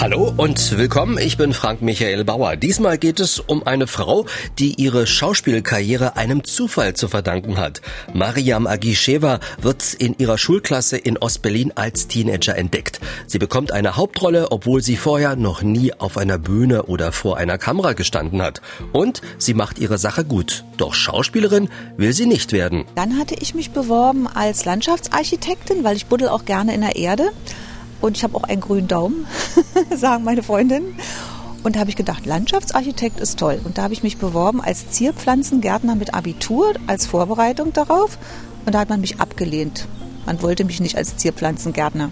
Hallo und willkommen, ich bin Frank Michael Bauer. Diesmal geht es um eine Frau, die ihre Schauspielkarriere einem Zufall zu verdanken hat. Mariam Agisheva wird in ihrer Schulklasse in Ostberlin als Teenager entdeckt. Sie bekommt eine Hauptrolle, obwohl sie vorher noch nie auf einer Bühne oder vor einer Kamera gestanden hat. Und sie macht ihre Sache gut. Doch Schauspielerin will sie nicht werden. Dann hatte ich mich beworben als Landschaftsarchitektin, weil ich buddel auch gerne in der Erde. Und ich habe auch einen grünen Daumen, sagen meine Freundinnen. Und da habe ich gedacht, Landschaftsarchitekt ist toll. Und da habe ich mich beworben als Zierpflanzengärtner mit Abitur, als Vorbereitung darauf. Und da hat man mich abgelehnt. Man wollte mich nicht als Zierpflanzengärtner.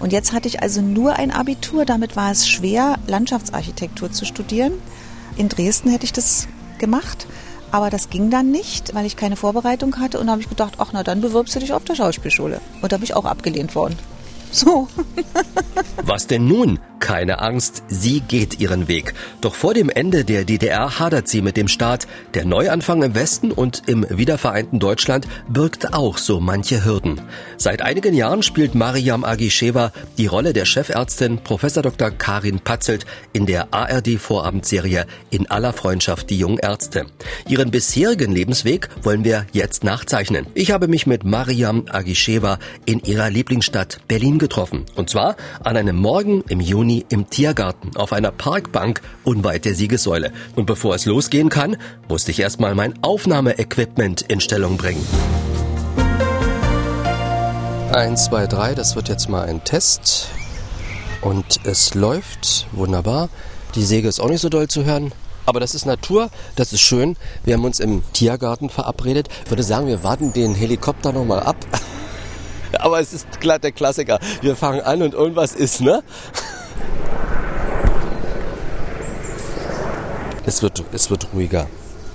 Und jetzt hatte ich also nur ein Abitur. Damit war es schwer, Landschaftsarchitektur zu studieren. In Dresden hätte ich das gemacht. Aber das ging dann nicht, weil ich keine Vorbereitung hatte. Und da habe ich gedacht, ach na, dann bewirbst du dich auf der Schauspielschule. Und da bin ich auch abgelehnt worden. So. Was denn nun? Keine Angst, sie geht ihren Weg. Doch vor dem Ende der DDR hadert sie mit dem Staat. Der Neuanfang im Westen und im wiedervereinten Deutschland birgt auch so manche Hürden. Seit einigen Jahren spielt Mariam Agisheva die Rolle der Chefärztin Prof. Dr. Karin Patzelt in der ARD-Vorabendserie In aller Freundschaft die jungen Ärzte. Ihren bisherigen Lebensweg wollen wir jetzt nachzeichnen. Ich habe mich mit Mariam Agisheva in ihrer Lieblingsstadt Berlin getroffen. Und zwar an einem Morgen im Juni Juni im Tiergarten auf einer Parkbank unweit der Siegessäule. Und bevor es losgehen kann, musste ich erstmal mein Aufnahmeequipment in Stellung bringen. Eins, zwei, drei, das wird jetzt mal ein Test. Und es läuft wunderbar. Die Säge ist auch nicht so doll zu hören. Aber das ist Natur, das ist schön. Wir haben uns im Tiergarten verabredet. Ich würde sagen, wir warten den Helikopter nochmal ab. Aber es ist klar der Klassiker. Wir fangen an und irgendwas ist, ne? Es wird, es wird ruhiger.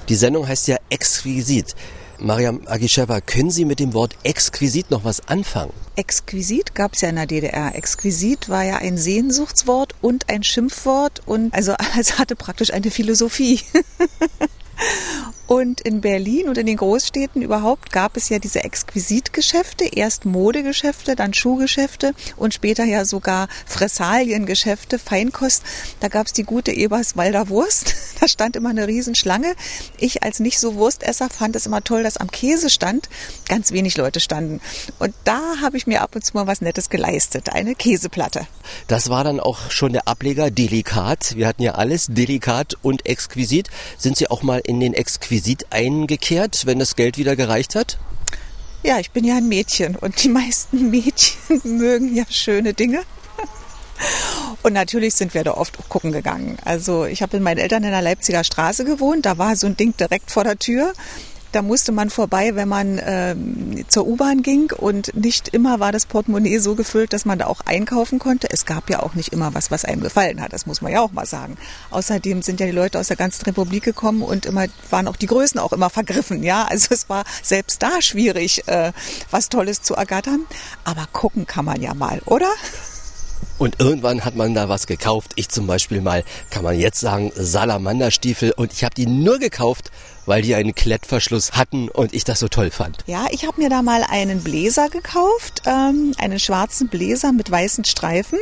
Die Sendung heißt ja Exquisit. Mariam Agisheva, können Sie mit dem Wort exquisit noch was anfangen? Exquisit gab es ja in der DDR. Exquisit war ja ein Sehnsuchtswort und ein Schimpfwort und also es hatte praktisch eine Philosophie. Und in Berlin und in den Großstädten überhaupt gab es ja diese Exquisitgeschäfte, erst Modegeschäfte, dann Schuhgeschäfte und später ja sogar Fressaliengeschäfte, Feinkost. Da gab es die gute Eberswalder Wurst. Da stand immer eine Riesenschlange. Ich als nicht so Wurstesser fand es immer toll, dass am Käse stand ganz wenig Leute standen. Und da habe ich mir ab und zu mal was Nettes geleistet, eine Käseplatte. Das war dann auch schon der Ableger Delikat. Wir hatten ja alles Delikat und Exquisit. Sind Sie auch mal in den Exquisit eingekehrt, wenn das Geld wieder gereicht hat? Ja, ich bin ja ein Mädchen und die meisten Mädchen mögen ja schöne Dinge. Und natürlich sind wir da oft gucken gegangen. Also ich habe mit meinen Eltern in der Leipziger Straße gewohnt. Da war so ein Ding direkt vor der Tür. Da musste man vorbei, wenn man ähm, zur U-Bahn ging und nicht immer war das Portemonnaie so gefüllt, dass man da auch einkaufen konnte. Es gab ja auch nicht immer was, was einem gefallen hat, das muss man ja auch mal sagen. Außerdem sind ja die Leute aus der ganzen Republik gekommen und immer waren auch die Größen auch immer vergriffen, ja. Also es war selbst da schwierig, äh, was Tolles zu ergattern. Aber gucken kann man ja mal, oder? Und irgendwann hat man da was gekauft. Ich zum Beispiel mal, kann man jetzt sagen, Salamanderstiefel. Und ich habe die nur gekauft, weil die einen Klettverschluss hatten und ich das so toll fand. Ja, ich habe mir da mal einen Bläser gekauft, ähm, einen schwarzen Bläser mit weißen Streifen.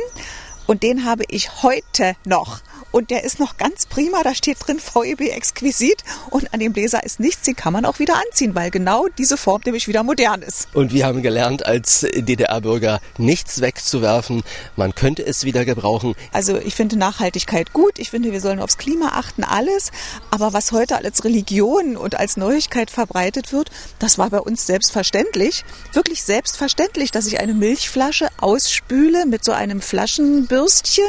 Und den habe ich heute noch und der ist noch ganz prima. Da steht drin VEB exquisit und an dem Bläser ist nichts. Den kann man auch wieder anziehen, weil genau diese Form nämlich wieder modern ist. Und wir haben gelernt, als DDR-Bürger nichts wegzuwerfen. Man könnte es wieder gebrauchen. Also ich finde Nachhaltigkeit gut. Ich finde, wir sollen aufs Klima achten, alles. Aber was heute als Religion und als Neuigkeit verbreitet wird, das war bei uns selbstverständlich. Wirklich selbstverständlich, dass ich eine Milchflasche ausspüle mit so einem Flaschenbürstchen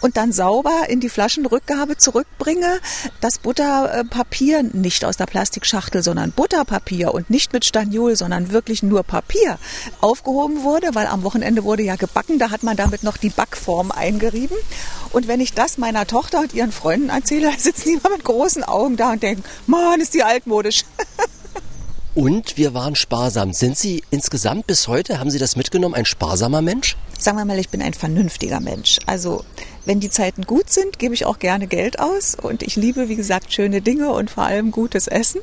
und dann sauber in die Flaschenrückgabe zurückbringe, das Butterpapier nicht aus der Plastikschachtel, sondern Butterpapier und nicht mit Staniol, sondern wirklich nur Papier aufgehoben wurde, weil am Wochenende wurde ja gebacken, da hat man damit noch die Backform eingerieben. Und wenn ich das meiner Tochter und ihren Freunden erzähle, sitzen die immer mit großen Augen da und denken, Mann, ist die altmodisch. Und wir waren sparsam. Sind Sie insgesamt bis heute, haben Sie das mitgenommen, ein sparsamer Mensch? Sagen wir mal, ich bin ein vernünftiger Mensch. Also wenn die Zeiten gut sind, gebe ich auch gerne Geld aus und ich liebe, wie gesagt, schöne Dinge und vor allem gutes Essen.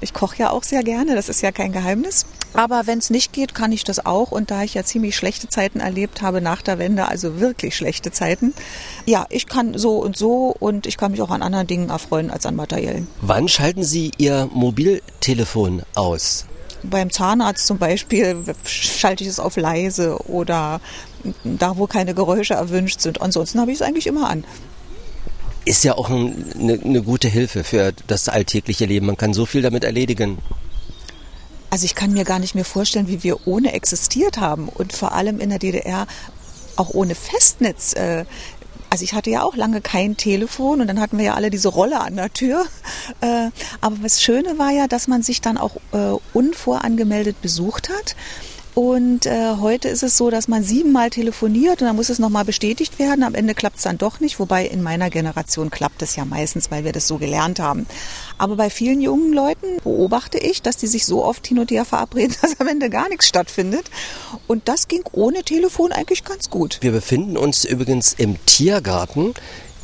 Ich koche ja auch sehr gerne, das ist ja kein Geheimnis. Aber wenn es nicht geht, kann ich das auch und da ich ja ziemlich schlechte Zeiten erlebt habe nach der Wende, also wirklich schlechte Zeiten, ja, ich kann so und so und ich kann mich auch an anderen Dingen erfreuen als an materiellen. Wann schalten Sie Ihr Mobiltelefon aus? Beim Zahnarzt zum Beispiel schalte ich es auf leise oder da, wo keine Geräusche erwünscht sind. Ansonsten habe ich es eigentlich immer an. Ist ja auch eine, eine gute Hilfe für das alltägliche Leben. Man kann so viel damit erledigen. Also ich kann mir gar nicht mehr vorstellen, wie wir ohne existiert haben und vor allem in der DDR auch ohne Festnetz. Äh, also ich hatte ja auch lange kein Telefon und dann hatten wir ja alle diese Rolle an der Tür. Äh, aber das Schöne war ja, dass man sich dann auch äh, unvorangemeldet besucht hat. Und äh, heute ist es so, dass man siebenmal telefoniert und dann muss es nochmal bestätigt werden. Am Ende klappt es dann doch nicht, wobei in meiner Generation klappt es ja meistens, weil wir das so gelernt haben. Aber bei vielen jungen Leuten beobachte ich, dass die sich so oft hin und her verabreden, dass am Ende gar nichts stattfindet. Und das ging ohne Telefon eigentlich ganz gut. Wir befinden uns übrigens im Tiergarten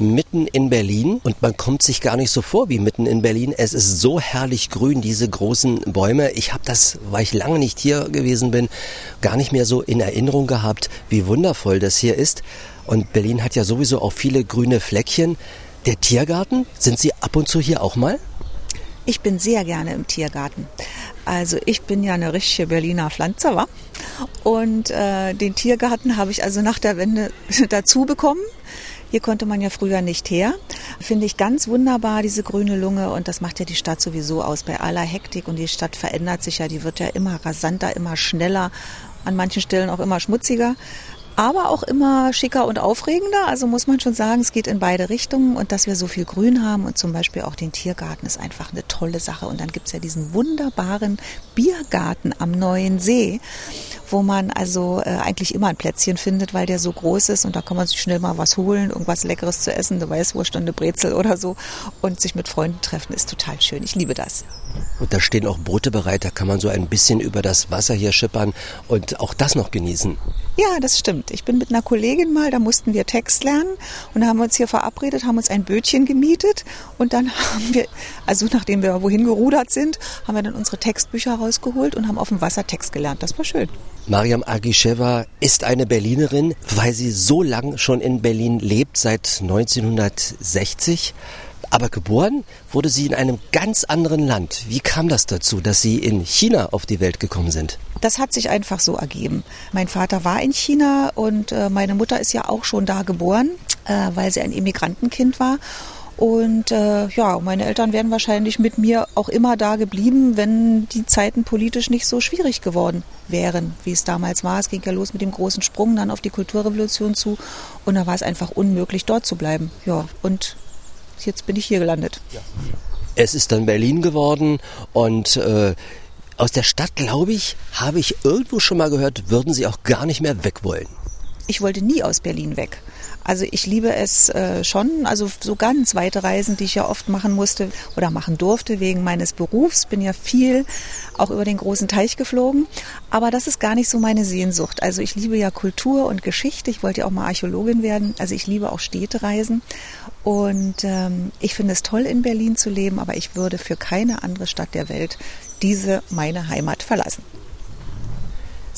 mitten in Berlin und man kommt sich gar nicht so vor wie mitten in Berlin. Es ist so herrlich grün, diese großen Bäume. Ich habe das, weil ich lange nicht hier gewesen bin, gar nicht mehr so in Erinnerung gehabt, wie wundervoll das hier ist. Und Berlin hat ja sowieso auch viele grüne Fleckchen. Der Tiergarten, sind Sie ab und zu hier auch mal? Ich bin sehr gerne im Tiergarten. Also ich bin ja eine richtige Berliner Pflanze, wa? Und äh, den Tiergarten habe ich also nach der Wende dazu bekommen. Hier konnte man ja früher nicht her. Finde ich ganz wunderbar, diese grüne Lunge. Und das macht ja die Stadt sowieso aus bei aller Hektik. Und die Stadt verändert sich ja. Die wird ja immer rasanter, immer schneller. An manchen Stellen auch immer schmutziger aber auch immer schicker und aufregender. Also muss man schon sagen, es geht in beide Richtungen und dass wir so viel Grün haben und zum Beispiel auch den Tiergarten ist einfach eine tolle Sache. Und dann gibt's ja diesen wunderbaren Biergarten am Neuen See, wo man also äh, eigentlich immer ein Plätzchen findet, weil der so groß ist und da kann man sich schnell mal was holen, irgendwas Leckeres zu essen, eine Weißwurst und eine Brezel oder so und sich mit Freunden treffen ist total schön. Ich liebe das. Und da stehen auch Boote bereit, da kann man so ein bisschen über das Wasser hier schippern und auch das noch genießen. Ja, das stimmt. Ich bin mit einer Kollegin mal, da mussten wir Text lernen und da haben wir uns hier verabredet, haben uns ein Bötchen gemietet und dann haben wir, also nachdem wir wohin gerudert sind, haben wir dann unsere Textbücher rausgeholt und haben auf dem Wasser Text gelernt. Das war schön. Mariam Agisheva ist eine Berlinerin, weil sie so lange schon in Berlin lebt, seit 1960. Aber geboren wurde sie in einem ganz anderen Land. Wie kam das dazu, dass Sie in China auf die Welt gekommen sind? Das hat sich einfach so ergeben. Mein Vater war in China und äh, meine Mutter ist ja auch schon da geboren, äh, weil sie ein Immigrantenkind war. Und äh, ja, meine Eltern wären wahrscheinlich mit mir auch immer da geblieben, wenn die Zeiten politisch nicht so schwierig geworden wären, wie es damals war. Es ging ja los mit dem großen Sprung dann auf die Kulturrevolution zu und da war es einfach unmöglich, dort zu bleiben. Ja, und jetzt bin ich hier gelandet. Ja. Es ist dann Berlin geworden und äh, aus der Stadt, glaube ich, habe ich irgendwo schon mal gehört, würden Sie auch gar nicht mehr weg wollen. Ich wollte nie aus Berlin weg. Also ich liebe es äh, schon, also so ganz weite Reisen, die ich ja oft machen musste oder machen durfte wegen meines Berufs. Bin ja viel auch über den großen Teich geflogen. Aber das ist gar nicht so meine Sehnsucht. Also ich liebe ja Kultur und Geschichte. Ich wollte ja auch mal Archäologin werden. Also ich liebe auch Städtereisen. Und ähm, ich finde es toll, in Berlin zu leben, aber ich würde für keine andere Stadt der Welt diese meine Heimat verlassen.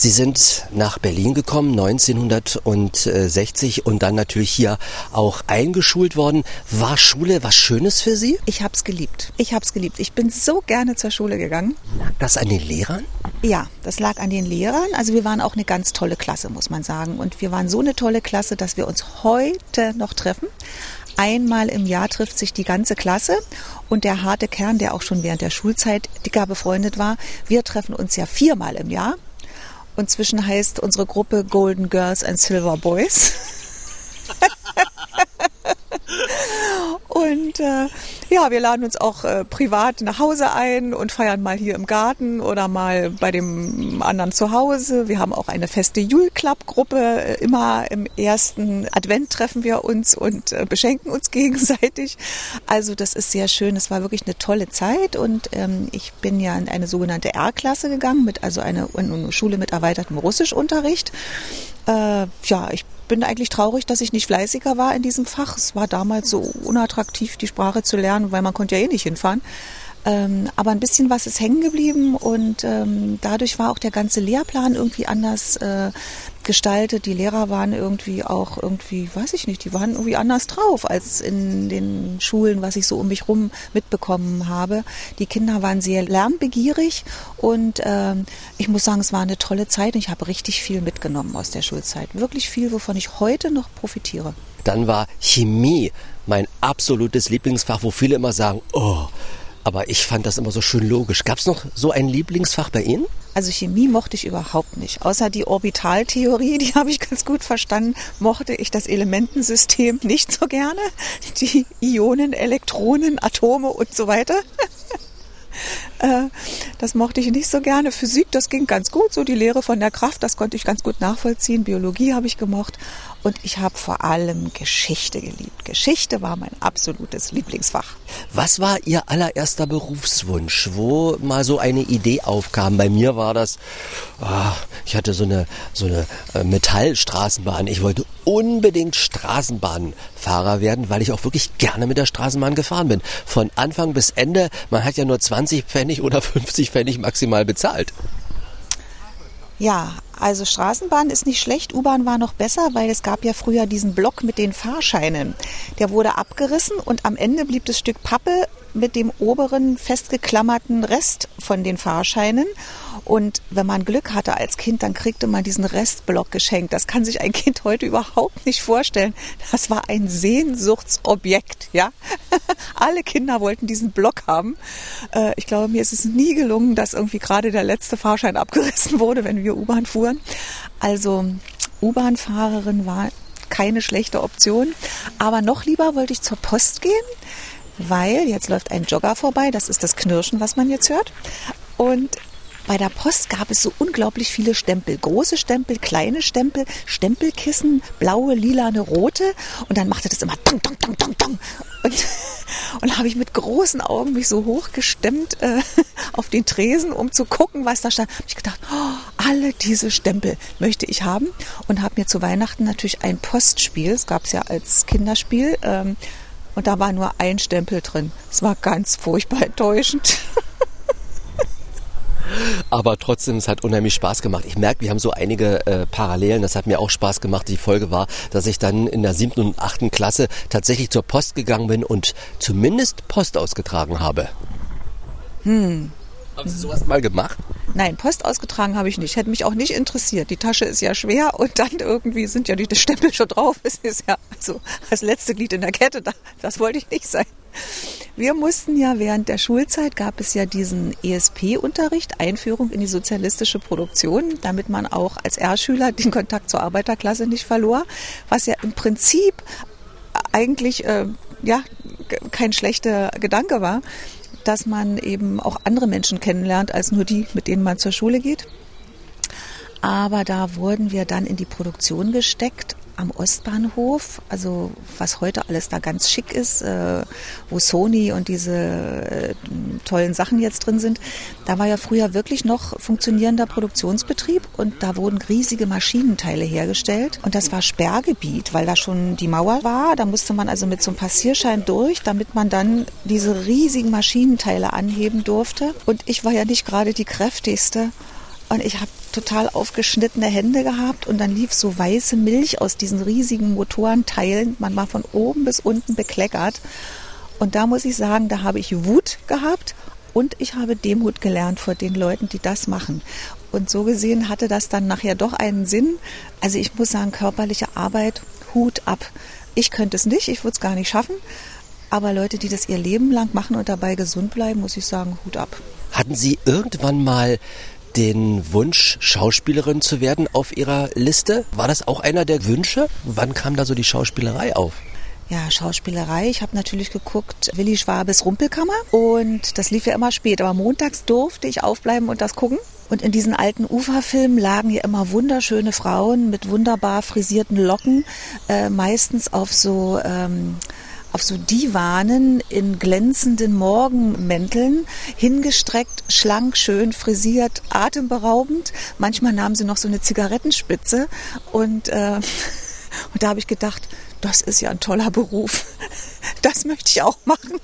Sie sind nach Berlin gekommen 1960 und dann natürlich hier auch eingeschult worden. War Schule was Schönes für Sie? Ich habe es geliebt. Ich habe es geliebt. Ich bin so gerne zur Schule gegangen. Lag das an den Lehrern? Ja, das lag an den Lehrern. Also wir waren auch eine ganz tolle Klasse, muss man sagen. Und wir waren so eine tolle Klasse, dass wir uns heute noch treffen. Einmal im Jahr trifft sich die ganze Klasse und der harte Kern, der auch schon während der Schulzeit dicker befreundet war, wir treffen uns ja viermal im Jahr. Und zwischen heißt unsere Gruppe Golden Girls and Silver Boys. und äh, Ja, wir laden uns auch äh, privat nach Hause ein und feiern mal hier im Garten oder mal bei dem anderen zu Hause. Wir haben auch eine feste Jule Club Gruppe. Äh, immer im ersten Advent treffen wir uns und äh, beschenken uns gegenseitig. Also das ist sehr schön. Es war wirklich eine tolle Zeit und ähm, ich bin ja in eine sogenannte R-Klasse gegangen, mit also eine, eine Schule mit erweitertem Russischunterricht. Äh, ja, ich bin eigentlich traurig, dass ich nicht fleißiger war in diesem Fach. Es war damals so unattraktiv, die Sprache zu lernen, weil man konnte ja eh nicht hinfahren. Ähm, aber ein bisschen was ist hängen geblieben und ähm, dadurch war auch der ganze Lehrplan irgendwie anders äh, gestaltet. Die Lehrer waren irgendwie auch irgendwie, weiß ich nicht, die waren irgendwie anders drauf als in den Schulen, was ich so um mich rum mitbekommen habe. Die Kinder waren sehr lernbegierig und ähm, ich muss sagen, es war eine tolle Zeit und ich habe richtig viel mitgenommen aus der Schulzeit. Wirklich viel, wovon ich heute noch profitiere. Dann war Chemie mein absolutes Lieblingsfach, wo viele immer sagen, oh, aber ich fand das immer so schön logisch. Gab es noch so ein Lieblingsfach bei Ihnen? Also Chemie mochte ich überhaupt nicht. Außer die Orbitaltheorie, die habe ich ganz gut verstanden, mochte ich das Elementensystem nicht so gerne. Die Ionen, Elektronen, Atome und so weiter. Äh, das mochte ich nicht so gerne. Physik, das ging ganz gut. So die Lehre von der Kraft, das konnte ich ganz gut nachvollziehen. Biologie habe ich gemocht. Und ich habe vor allem Geschichte geliebt. Geschichte war mein absolutes Lieblingsfach. Was war Ihr allererster Berufswunsch, wo mal so eine Idee aufkam? Bei mir war das, oh, ich hatte so eine, so eine äh, Metallstraßenbahn. Ich wollte unbedingt Straßenbahnfahrer werden, weil ich auch wirklich gerne mit der Straßenbahn gefahren bin. Von Anfang bis Ende, man hat ja nur 20 Pfennig oder 50 Pfennig maximal bezahlt. Ja, also Straßenbahn ist nicht schlecht, U-Bahn war noch besser, weil es gab ja früher diesen Block mit den Fahrscheinen. Der wurde abgerissen und am Ende blieb das Stück Pappe mit dem oberen festgeklammerten Rest von den Fahrscheinen. Und wenn man Glück hatte als Kind, dann kriegte man diesen Restblock geschenkt. Das kann sich ein Kind heute überhaupt nicht vorstellen. Das war ein Sehnsuchtsobjekt, ja. Alle Kinder wollten diesen Block haben. Äh, ich glaube, mir ist es nie gelungen, dass irgendwie gerade der letzte Fahrschein abgerissen wurde, wenn wir U-Bahn fuhren. Also U-Bahn-Fahrerin war keine schlechte Option. Aber noch lieber wollte ich zur Post gehen weil jetzt läuft ein Jogger vorbei, das ist das Knirschen, was man jetzt hört. Und bei der Post gab es so unglaublich viele Stempel. Große Stempel, kleine Stempel, Stempelkissen, blaue, lilane, rote. Und dann machte das immer dong, dong, dong, dong, dong. Und, und habe ich mit großen Augen mich so hochgestemmt äh, auf den Tresen, um zu gucken, was da stand. Habe ich gedacht, oh, alle diese Stempel möchte ich haben. Und habe mir zu Weihnachten natürlich ein Postspiel, es gab es ja als Kinderspiel, ähm, und da war nur ein Stempel drin. Es war ganz furchtbar enttäuschend. Aber trotzdem, es hat unheimlich Spaß gemacht. Ich merke, wir haben so einige äh, Parallelen. Das hat mir auch Spaß gemacht. Die Folge war, dass ich dann in der siebten und achten Klasse tatsächlich zur Post gegangen bin und zumindest Post ausgetragen habe. Hm. Haben Sie sowas mal gemacht? Nein, Post ausgetragen habe ich nicht. Hätte mich auch nicht interessiert. Die Tasche ist ja schwer und dann irgendwie sind ja die Stempel schon drauf. Es ist ja also das letzte Glied in der Kette. Das wollte ich nicht sein. Wir mussten ja während der Schulzeit gab es ja diesen ESP-Unterricht, Einführung in die sozialistische Produktion, damit man auch als R-Schüler den Kontakt zur Arbeiterklasse nicht verlor, was ja im Prinzip eigentlich äh, ja kein schlechter Gedanke war dass man eben auch andere Menschen kennenlernt als nur die, mit denen man zur Schule geht. Aber da wurden wir dann in die Produktion gesteckt am Ostbahnhof, also was heute alles da ganz schick ist, äh, wo Sony und diese äh, tollen Sachen jetzt drin sind, da war ja früher wirklich noch funktionierender Produktionsbetrieb und da wurden riesige Maschinenteile hergestellt und das war Sperrgebiet, weil da schon die Mauer war. Da musste man also mit so einem Passierschein durch, damit man dann diese riesigen Maschinenteile anheben durfte. Und ich war ja nicht gerade die kräftigste. Und ich habe total aufgeschnittene Hände gehabt und dann lief so weiße Milch aus diesen riesigen Motorenteilen. Man war von oben bis unten bekleckert. Und da muss ich sagen, da habe ich Wut gehabt und ich habe Demut gelernt vor den Leuten, die das machen. Und so gesehen hatte das dann nachher doch einen Sinn. Also ich muss sagen, körperliche Arbeit, Hut ab. Ich könnte es nicht, ich würde es gar nicht schaffen. Aber Leute, die das ihr Leben lang machen und dabei gesund bleiben, muss ich sagen, Hut ab. Hatten Sie irgendwann mal den Wunsch, Schauspielerin zu werden auf Ihrer Liste? War das auch einer der Wünsche? Wann kam da so die Schauspielerei auf? Ja, Schauspielerei. Ich habe natürlich geguckt, Willi Schwabes Rumpelkammer. Und das lief ja immer spät. Aber montags durfte ich aufbleiben und das gucken. Und in diesen alten Uferfilmen lagen ja immer wunderschöne Frauen mit wunderbar frisierten Locken, äh, meistens auf so ähm, auf so Divanen in glänzenden Morgenmänteln, hingestreckt, schlank, schön frisiert, atemberaubend. Manchmal nahmen sie noch so eine Zigarettenspitze und, äh, und da habe ich gedacht, das ist ja ein toller Beruf. Das möchte ich auch machen.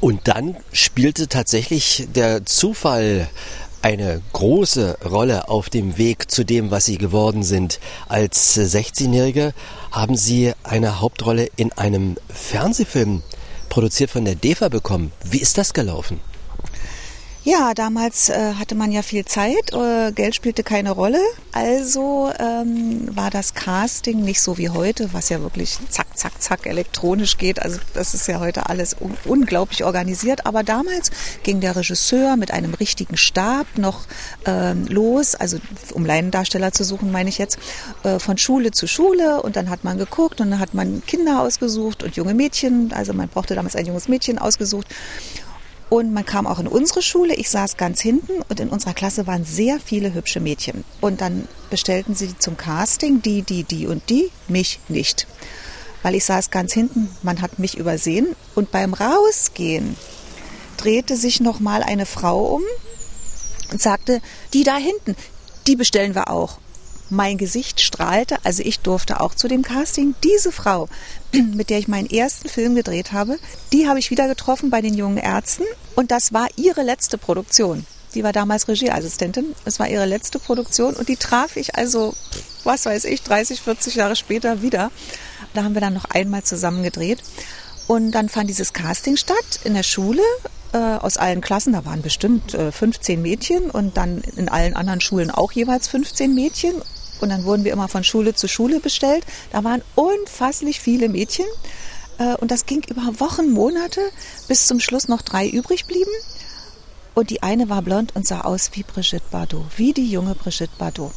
Und dann spielte tatsächlich der Zufall eine große Rolle auf dem Weg zu dem, was Sie geworden sind. Als 16-Jährige haben Sie eine Hauptrolle in einem Fernsehfilm produziert von der DEFA bekommen. Wie ist das gelaufen? Ja, damals äh, hatte man ja viel Zeit, äh, Geld spielte keine Rolle. Also ähm, war das Casting nicht so wie heute, was ja wirklich zack, zack, zack elektronisch geht. Also das ist ja heute alles un unglaublich organisiert. Aber damals ging der Regisseur mit einem richtigen Stab noch ähm, los, also um Laiendarsteller zu suchen, meine ich jetzt, äh, von Schule zu Schule. Und dann hat man geguckt und dann hat man Kinder ausgesucht und junge Mädchen. Also man brauchte damals ein junges Mädchen ausgesucht. Und man kam auch in unsere Schule. Ich saß ganz hinten und in unserer Klasse waren sehr viele hübsche Mädchen. Und dann bestellten sie zum Casting die, die, die und die, mich nicht. Weil ich saß ganz hinten, man hat mich übersehen. Und beim Rausgehen drehte sich noch mal eine Frau um und sagte, die da hinten, die bestellen wir auch. Mein Gesicht strahlte, also ich durfte auch zu dem Casting. Diese Frau, mit der ich meinen ersten Film gedreht habe, die habe ich wieder getroffen bei den jungen Ärzten und das war ihre letzte Produktion. Die war damals Regieassistentin. Es war ihre letzte Produktion und die traf ich also, was weiß ich, 30, 40 Jahre später wieder. Da haben wir dann noch einmal zusammen gedreht. Und dann fand dieses Casting statt in der Schule äh, aus allen Klassen. Da waren bestimmt äh, 15 Mädchen und dann in allen anderen Schulen auch jeweils 15 Mädchen. Und dann wurden wir immer von Schule zu Schule bestellt. Da waren unfasslich viele Mädchen. Äh, und das ging über Wochen, Monate, bis zum Schluss noch drei übrig blieben. Und die eine war blond und sah aus wie Brigitte Bardot, wie die junge Brigitte Bardot.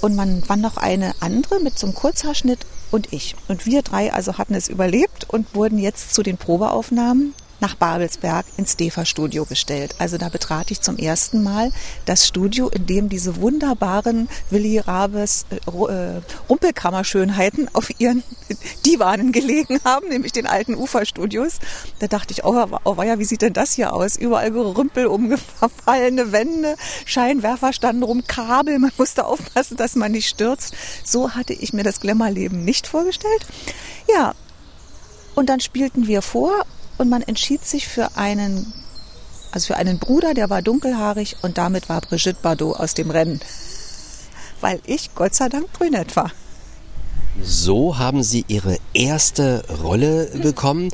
Und man war noch eine andere mit so einem Kurzhaarschnitt und ich. Und wir drei also hatten es überlebt und wurden jetzt zu den Probeaufnahmen nach Babelsberg ins DEFA-Studio gestellt. Also da betrat ich zum ersten Mal das Studio, in dem diese wunderbaren Willi Rabes äh, äh, Rumpelkammerschönheiten auf ihren Divanen gelegen haben, nämlich den alten Uferstudios. Da dachte ich, oh, oh ja, wie sieht denn das hier aus? Überall Gerümpel, umgefallene Wände, Scheinwerfer standen rum, Kabel, man musste aufpassen, dass man nicht stürzt. So hatte ich mir das Glamourleben nicht vorgestellt. Ja, und dann spielten wir vor und man entschied sich für einen, also für einen Bruder, der war dunkelhaarig und damit war Brigitte Bardot aus dem Rennen. Weil ich Gott sei Dank brünett war. So haben Sie Ihre erste Rolle bekommen.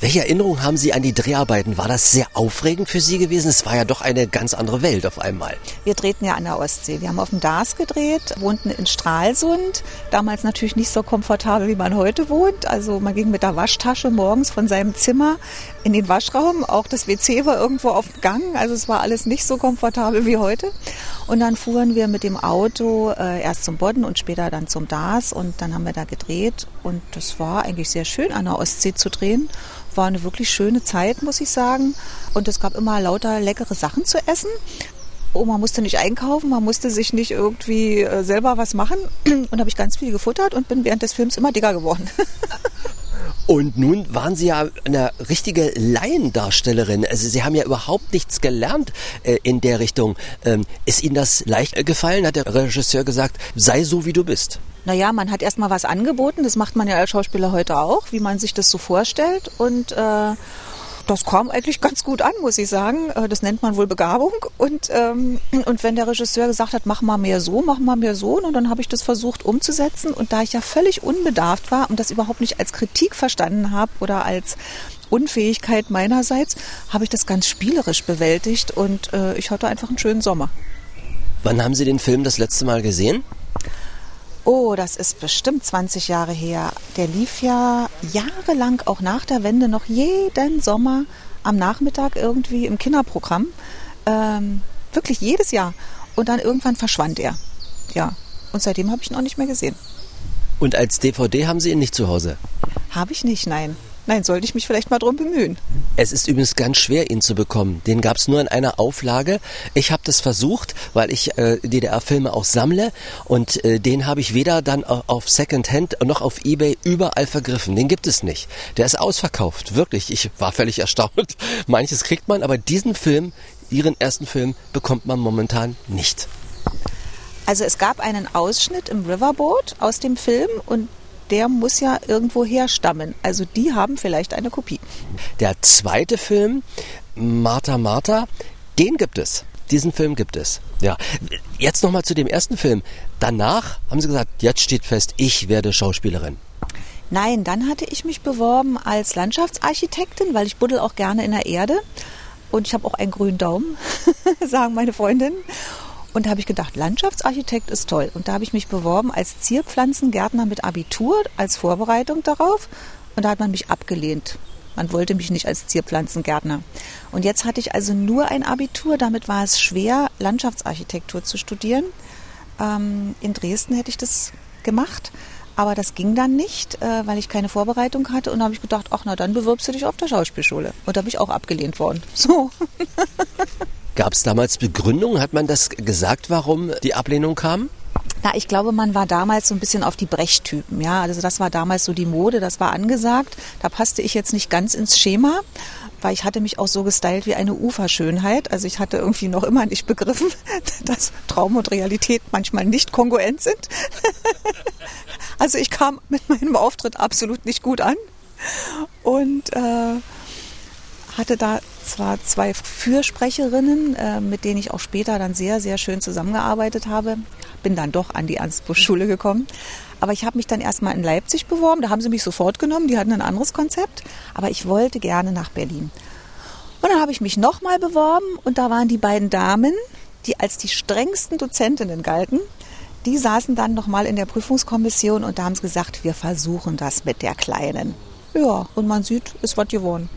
Welche Erinnerungen haben Sie an die Dreharbeiten? War das sehr aufregend für Sie gewesen? Es war ja doch eine ganz andere Welt auf einmal. Wir drehten ja an der Ostsee. Wir haben auf dem Dars gedreht, wohnten in Stralsund. Damals natürlich nicht so komfortabel, wie man heute wohnt. Also man ging mit der Waschtasche morgens von seinem Zimmer in den Waschraum. Auch das WC war irgendwo auf dem Gang. Also es war alles nicht so komfortabel wie heute. Und dann fuhren wir mit dem Auto äh, erst zum Bodden und später dann zum Dars. Und dann haben wir da gedreht. Und das war eigentlich sehr schön, an der Ostsee zu drehen. War eine wirklich schöne Zeit, muss ich sagen. Und es gab immer lauter leckere Sachen zu essen. Oh, man musste nicht einkaufen, man musste sich nicht irgendwie äh, selber was machen. Und habe ich ganz viel gefuttert und bin während des Films immer dicker geworden. Und nun waren Sie ja eine richtige Laiendarstellerin. Also Sie haben ja überhaupt nichts gelernt äh, in der Richtung. Ähm, ist Ihnen das leicht gefallen? Hat der Regisseur gesagt, sei so wie du bist? Naja, man hat erstmal was angeboten. Das macht man ja als Schauspieler heute auch, wie man sich das so vorstellt. Und äh, das kam eigentlich ganz gut an, muss ich sagen. Äh, das nennt man wohl Begabung. Und, ähm, und wenn der Regisseur gesagt hat, mach mal mehr so, mach mal mehr so, und dann habe ich das versucht umzusetzen. Und da ich ja völlig unbedarft war und das überhaupt nicht als Kritik verstanden habe oder als Unfähigkeit meinerseits, habe ich das ganz spielerisch bewältigt und äh, ich hatte einfach einen schönen Sommer. Wann haben Sie den Film das letzte Mal gesehen? Oh, das ist bestimmt 20 Jahre her. Der lief ja jahrelang, auch nach der Wende, noch jeden Sommer am Nachmittag irgendwie im Kinderprogramm. Ähm, wirklich jedes Jahr. Und dann irgendwann verschwand er. Ja. Und seitdem habe ich ihn auch nicht mehr gesehen. Und als DVD haben Sie ihn nicht zu Hause? Habe ich nicht, nein. Nein, sollte ich mich vielleicht mal drum bemühen. Es ist übrigens ganz schwer, ihn zu bekommen. Den gab es nur in einer Auflage. Ich habe das versucht, weil ich äh, DDR-Filme auch sammle und äh, den habe ich weder dann auf Secondhand noch auf Ebay überall vergriffen. Den gibt es nicht. Der ist ausverkauft, wirklich. Ich war völlig erstaunt. Manches kriegt man, aber diesen Film, Ihren ersten Film, bekommt man momentan nicht. Also es gab einen Ausschnitt im Riverboat aus dem Film und der muss ja irgendwo herstammen. Also die haben vielleicht eine Kopie. Der zweite Film, Martha Martha, den gibt es. Diesen Film gibt es. Ja. Jetzt nochmal zu dem ersten Film. Danach haben Sie gesagt, jetzt steht fest, ich werde Schauspielerin. Nein, dann hatte ich mich beworben als Landschaftsarchitektin, weil ich buddel auch gerne in der Erde. Und ich habe auch einen grünen Daumen, sagen meine Freundinnen. Und da habe ich gedacht, Landschaftsarchitekt ist toll. Und da habe ich mich beworben als Zierpflanzengärtner mit Abitur als Vorbereitung darauf. Und da hat man mich abgelehnt. Man wollte mich nicht als Zierpflanzengärtner. Und jetzt hatte ich also nur ein Abitur. Damit war es schwer, Landschaftsarchitektur zu studieren. Ähm, in Dresden hätte ich das gemacht. Aber das ging dann nicht, äh, weil ich keine Vorbereitung hatte. Und da habe ich gedacht, ach na, dann bewirbst du dich auf der Schauspielschule. Und da bin ich auch abgelehnt worden. So. Gab es damals Begründungen? Hat man das gesagt, warum die Ablehnung kam? Na, ich glaube, man war damals so ein bisschen auf die Brechtypen. Ja, also das war damals so die Mode, das war angesagt. Da passte ich jetzt nicht ganz ins Schema, weil ich hatte mich auch so gestylt wie eine Uferschönheit. Also ich hatte irgendwie noch immer nicht begriffen, dass Traum und Realität manchmal nicht kongruent sind. also ich kam mit meinem Auftritt absolut nicht gut an und äh, hatte da zwar zwei Fürsprecherinnen, äh, mit denen ich auch später dann sehr, sehr schön zusammengearbeitet habe. Bin dann doch an die Ernst-Busch-Schule gekommen. Aber ich habe mich dann erstmal in Leipzig beworben. Da haben sie mich sofort genommen. Die hatten ein anderes Konzept. Aber ich wollte gerne nach Berlin. Und dann habe ich mich nochmal beworben. Und da waren die beiden Damen, die als die strengsten Dozentinnen galten. Die saßen dann nochmal in der Prüfungskommission und da haben sie gesagt, wir versuchen das mit der Kleinen. Ja, und man sieht, es wird gewonnen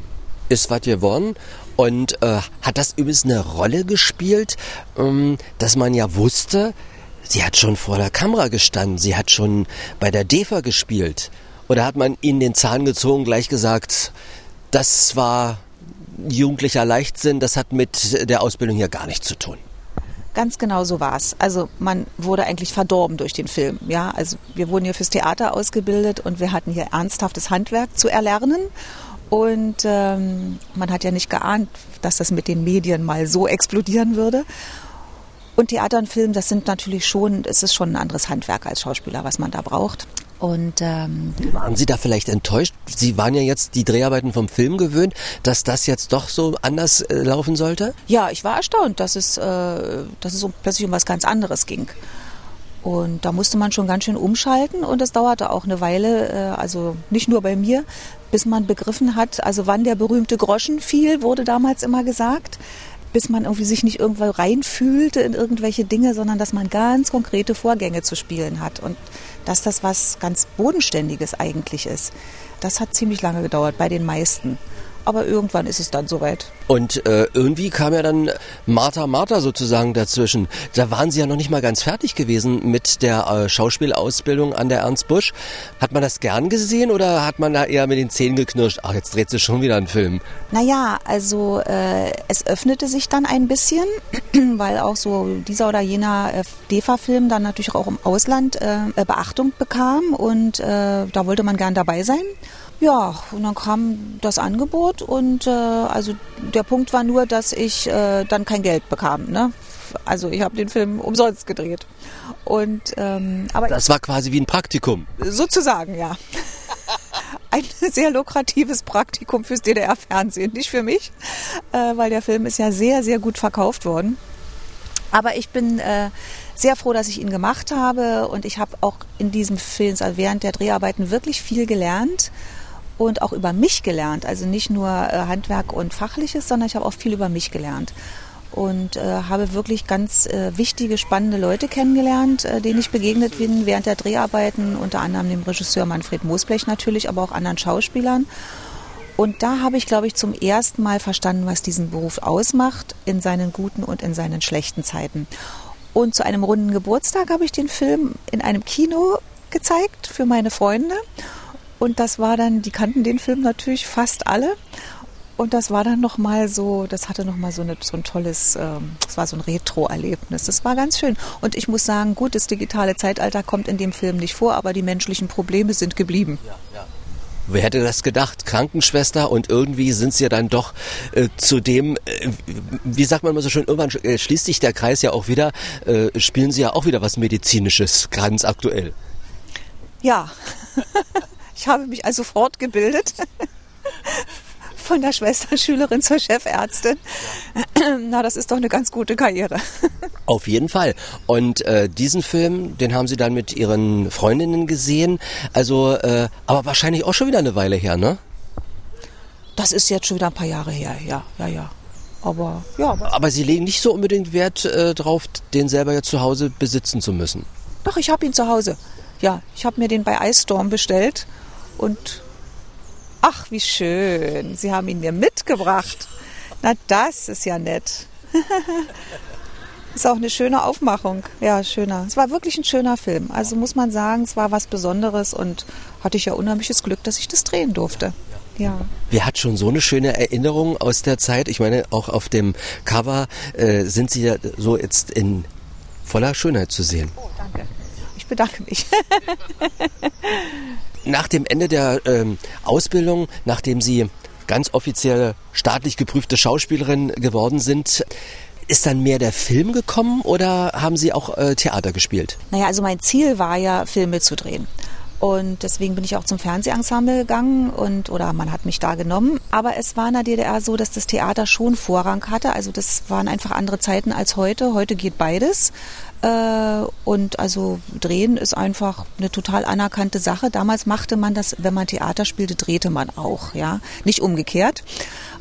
ist was geworden. Und äh, hat das übrigens eine Rolle gespielt, ähm, dass man ja wusste, sie hat schon vor der Kamera gestanden, sie hat schon bei der DEFA gespielt. Oder hat man ihnen den Zahn gezogen, gleich gesagt, das war jugendlicher Leichtsinn, das hat mit der Ausbildung hier gar nichts zu tun? Ganz genau so war es. Also man wurde eigentlich verdorben durch den Film. Ja, also wir wurden hier fürs Theater ausgebildet und wir hatten hier ernsthaftes Handwerk zu erlernen. Und ähm, man hat ja nicht geahnt, dass das mit den Medien mal so explodieren würde. Und Theater und Film, das sind natürlich schon, es ist schon ein anderes Handwerk als Schauspieler, was man da braucht. Und ähm, waren Sie da vielleicht enttäuscht? Sie waren ja jetzt die Dreharbeiten vom Film gewöhnt, dass das jetzt doch so anders äh, laufen sollte? Ja, ich war erstaunt, dass es, äh, dass es um, plötzlich um was ganz anderes ging. Und da musste man schon ganz schön umschalten und es dauerte auch eine Weile, äh, also nicht nur bei mir, bis man begriffen hat, also wann der berühmte Groschen fiel, wurde damals immer gesagt, bis man irgendwie sich nicht irgendwo reinfühlte in irgendwelche Dinge, sondern dass man ganz konkrete Vorgänge zu spielen hat und dass das was ganz Bodenständiges eigentlich ist. Das hat ziemlich lange gedauert bei den meisten aber irgendwann ist es dann soweit. Und äh, irgendwie kam ja dann Martha Martha sozusagen dazwischen. Da waren Sie ja noch nicht mal ganz fertig gewesen mit der äh, Schauspielausbildung an der Ernst Busch. Hat man das gern gesehen oder hat man da eher mit den Zähnen geknirscht? Ach, jetzt dreht sich schon wieder ein Film. Naja, also äh, es öffnete sich dann ein bisschen, weil auch so dieser oder jener äh, DEFA-Film dann natürlich auch im Ausland äh, Beachtung bekam und äh, da wollte man gern dabei sein. Ja, und dann kam das Angebot und äh, also der Punkt war nur, dass ich äh, dann kein Geld bekam. Ne? Also ich habe den Film umsonst gedreht. Und ähm, aber das war quasi wie ein Praktikum. Sozusagen, ja. Ein sehr lukratives Praktikum fürs DDR-Fernsehen, nicht für mich, äh, weil der Film ist ja sehr, sehr gut verkauft worden. Aber ich bin äh, sehr froh, dass ich ihn gemacht habe und ich habe auch in diesem Film, also während der Dreharbeiten, wirklich viel gelernt und auch über mich gelernt. Also nicht nur äh, Handwerk und Fachliches, sondern ich habe auch viel über mich gelernt. Und äh, habe wirklich ganz äh, wichtige, spannende Leute kennengelernt, äh, denen ich begegnet bin während der Dreharbeiten, unter anderem dem Regisseur Manfred Moosblech natürlich, aber auch anderen Schauspielern. Und da habe ich, glaube ich, zum ersten Mal verstanden, was diesen Beruf ausmacht, in seinen guten und in seinen schlechten Zeiten. Und zu einem runden Geburtstag habe ich den Film in einem Kino gezeigt für meine Freunde. Und das war dann, die kannten den Film natürlich fast alle. Und das war dann nochmal so, das hatte nochmal so, eine, so ein tolles, ähm, das war so ein Retro-Erlebnis. Das war ganz schön. Und ich muss sagen, gut, das digitale Zeitalter kommt in dem Film nicht vor, aber die menschlichen Probleme sind geblieben. Ja, ja. Wer hätte das gedacht? Krankenschwester und irgendwie sind sie ja dann doch äh, zu dem, äh, wie sagt man immer so schön, irgendwann äh, schließt sich der Kreis ja auch wieder, äh, spielen sie ja auch wieder was Medizinisches, ganz aktuell. Ja, ich habe mich also fortgebildet von der Schwesterschülerin zur Chefärztin. Na, das ist doch eine ganz gute Karriere. Auf jeden Fall. Und äh, diesen Film, den haben Sie dann mit Ihren Freundinnen gesehen. Also, äh, aber wahrscheinlich auch schon wieder eine Weile her, ne? Das ist jetzt schon wieder ein paar Jahre her, ja, ja, ja. Aber ja. Aber Sie legen nicht so unbedingt Wert äh, drauf, den selber jetzt zu Hause besitzen zu müssen. Doch, ich habe ihn zu Hause. Ja, ich habe mir den bei Ice Storm bestellt und Ach, wie schön. Sie haben ihn mir mitgebracht. Na, das ist ja nett. ist auch eine schöne Aufmachung. Ja, schöner. Es war wirklich ein schöner Film. Also muss man sagen, es war was Besonderes und hatte ich ja unheimliches Glück, dass ich das drehen durfte. Ja. Wer hat schon so eine schöne Erinnerung aus der Zeit? Ich meine, auch auf dem Cover äh, sind Sie ja so jetzt in voller Schönheit zu sehen. Oh, danke. Ich bedanke mich. Nach dem Ende der ähm, Ausbildung, nachdem Sie ganz offizielle staatlich geprüfte Schauspielerin geworden sind, ist dann mehr der Film gekommen oder haben Sie auch äh, Theater gespielt? Naja, also mein Ziel war ja, Filme zu drehen. Und deswegen bin ich auch zum Fernsehensemble gegangen und oder man hat mich da genommen. Aber es war in der DDR so, dass das Theater schon Vorrang hatte. Also das waren einfach andere Zeiten als heute. Heute geht beides. Äh, und also drehen ist einfach eine total anerkannte Sache. Damals machte man das, wenn man Theater spielte, drehte man auch, ja, nicht umgekehrt.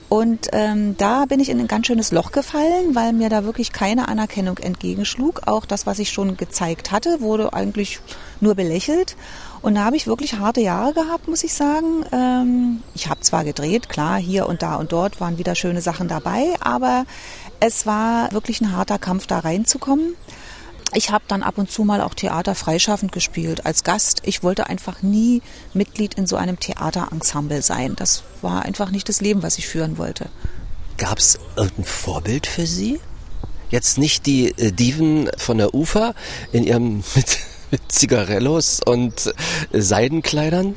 Und ähm, da bin ich in ein ganz schönes Loch gefallen, weil mir da wirklich keine Anerkennung entgegenschlug. Auch das, was ich schon gezeigt hatte, wurde eigentlich nur belächelt. Und da habe ich wirklich harte Jahre gehabt, muss ich sagen. Ähm, ich habe zwar gedreht, klar, hier und da und dort waren wieder schöne Sachen dabei, aber es war wirklich ein harter Kampf, da reinzukommen. Ich habe dann ab und zu mal auch Theater freischaffend gespielt als Gast. Ich wollte einfach nie Mitglied in so einem Theaterensemble sein. Das war einfach nicht das Leben, was ich führen wollte. Gab es irgendein Vorbild für Sie? Jetzt nicht die äh, Diven von der Ufer in ihrem mit, mit Zigarellos und äh, Seidenkleidern?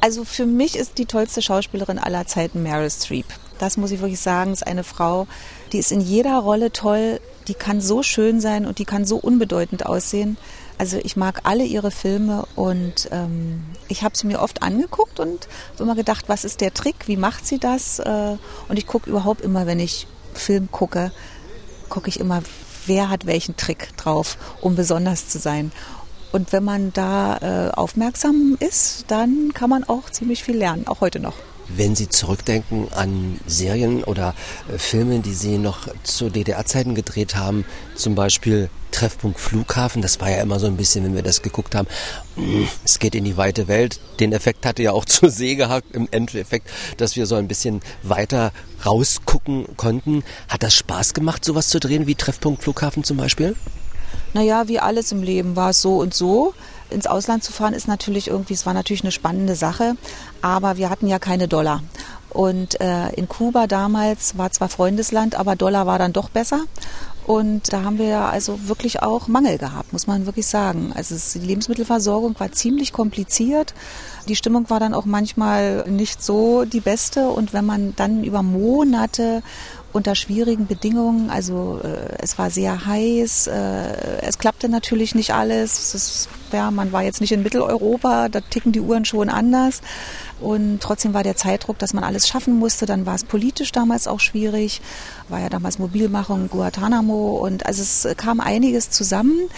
Also für mich ist die tollste Schauspielerin aller Zeiten Meryl Streep. Das muss ich wirklich sagen, ist eine Frau, die ist in jeder Rolle toll die kann so schön sein und die kann so unbedeutend aussehen. Also ich mag alle ihre Filme und ähm, ich habe sie mir oft angeguckt und immer gedacht, was ist der Trick, wie macht sie das? Äh, und ich gucke überhaupt immer, wenn ich Film gucke, gucke ich immer, wer hat welchen Trick drauf, um besonders zu sein. Und wenn man da äh, aufmerksam ist, dann kann man auch ziemlich viel lernen, auch heute noch. Wenn Sie zurückdenken an Serien oder äh, Filme, die Sie noch zu DDR-Zeiten gedreht haben, zum Beispiel Treffpunkt Flughafen, das war ja immer so ein bisschen, wenn wir das geguckt haben, mm, es geht in die weite Welt. Den Effekt hatte ja auch zur See gehabt im Endeffekt, dass wir so ein bisschen weiter rausgucken konnten. Hat das Spaß gemacht, sowas zu drehen wie Treffpunkt Flughafen zum Beispiel? Naja, wie alles im Leben war es so und so ins Ausland zu fahren, ist natürlich irgendwie, es war natürlich eine spannende Sache, aber wir hatten ja keine Dollar. Und äh, in Kuba damals war zwar Freundesland, aber Dollar war dann doch besser. Und da haben wir ja also wirklich auch Mangel gehabt, muss man wirklich sagen. Also es, die Lebensmittelversorgung war ziemlich kompliziert. Die Stimmung war dann auch manchmal nicht so die beste. Und wenn man dann über Monate unter schwierigen Bedingungen. Also äh, es war sehr heiß, äh, es klappte natürlich nicht alles. Ist, ja, man war jetzt nicht in Mitteleuropa, da ticken die Uhren schon anders. Und trotzdem war der Zeitdruck, dass man alles schaffen musste. Dann war es politisch damals auch schwierig. War ja damals Mobilmachung, Guantanamo und also es kam einiges zusammen.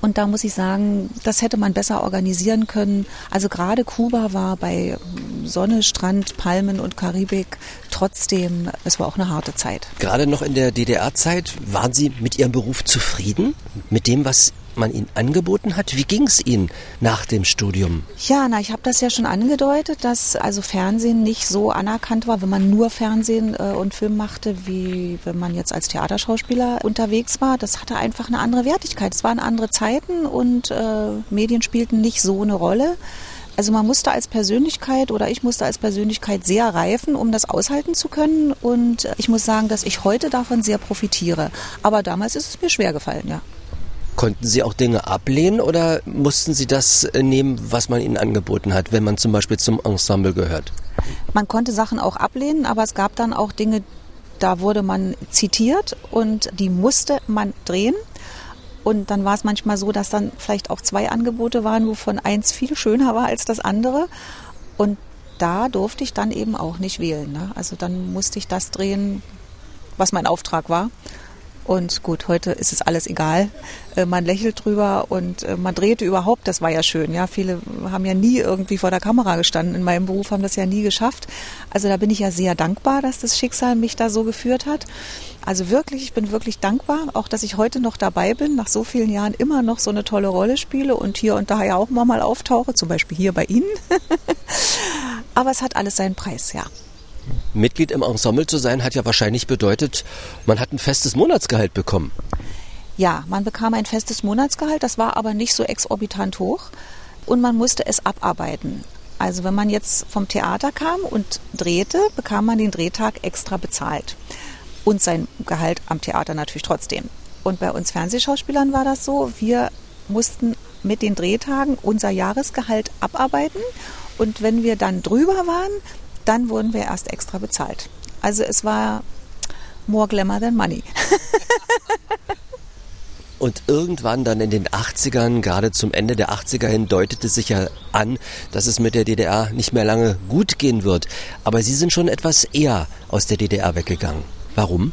Und da muss ich sagen, das hätte man besser organisieren können. Also gerade Kuba war bei Sonne, Strand, Palmen und Karibik trotzdem, es war auch eine harte Zeit. Gerade noch in der DDR-Zeit, waren Sie mit Ihrem Beruf zufrieden? Mit dem, was man Ihnen angeboten hat? Wie ging es Ihnen nach dem Studium? Ja, na, ich habe das ja schon angedeutet, dass also Fernsehen nicht so anerkannt war, wenn man nur Fernsehen äh, und Film machte, wie wenn man jetzt als Theaterschauspieler unterwegs war. Das hatte einfach eine andere Wertigkeit. Es waren andere Zeiten und äh, Medien spielten nicht so eine Rolle. Also man musste als Persönlichkeit oder ich musste als Persönlichkeit sehr reifen, um das aushalten zu können. Und ich muss sagen, dass ich heute davon sehr profitiere. Aber damals ist es mir schwer gefallen, ja. Konnten Sie auch Dinge ablehnen oder mussten Sie das äh, nehmen, was man Ihnen angeboten hat, wenn man zum Beispiel zum Ensemble gehört? Man konnte Sachen auch ablehnen, aber es gab dann auch Dinge, da wurde man zitiert und die musste man drehen. Und dann war es manchmal so, dass dann vielleicht auch zwei Angebote waren, wovon eins viel schöner war als das andere. Und da durfte ich dann eben auch nicht wählen. Ne? Also dann musste ich das drehen, was mein Auftrag war. Und gut, heute ist es alles egal. Äh, man lächelt drüber und äh, man drehte überhaupt, das war ja schön. Ja, viele haben ja nie irgendwie vor der Kamera gestanden. In meinem Beruf haben das ja nie geschafft. Also da bin ich ja sehr dankbar, dass das Schicksal mich da so geführt hat. Also wirklich, ich bin wirklich dankbar, auch dass ich heute noch dabei bin, nach so vielen Jahren immer noch so eine tolle Rolle spiele und hier und da ja auch mal auftauche, zum Beispiel hier bei Ihnen. Aber es hat alles seinen Preis, ja. Mitglied im Ensemble zu sein hat ja wahrscheinlich bedeutet, man hat ein festes Monatsgehalt bekommen. Ja, man bekam ein festes Monatsgehalt, das war aber nicht so exorbitant hoch und man musste es abarbeiten. Also wenn man jetzt vom Theater kam und drehte, bekam man den Drehtag extra bezahlt. Und sein Gehalt am Theater natürlich trotzdem. Und bei uns Fernsehschauspielern war das so, wir mussten mit den Drehtagen unser Jahresgehalt abarbeiten. Und wenn wir dann drüber waren, dann wurden wir erst extra bezahlt. Also es war more glamour than money. Und irgendwann dann in den 80ern, gerade zum Ende der 80er hin, deutete sich ja an, dass es mit der DDR nicht mehr lange gut gehen wird. Aber Sie sind schon etwas eher aus der DDR weggegangen. Warum?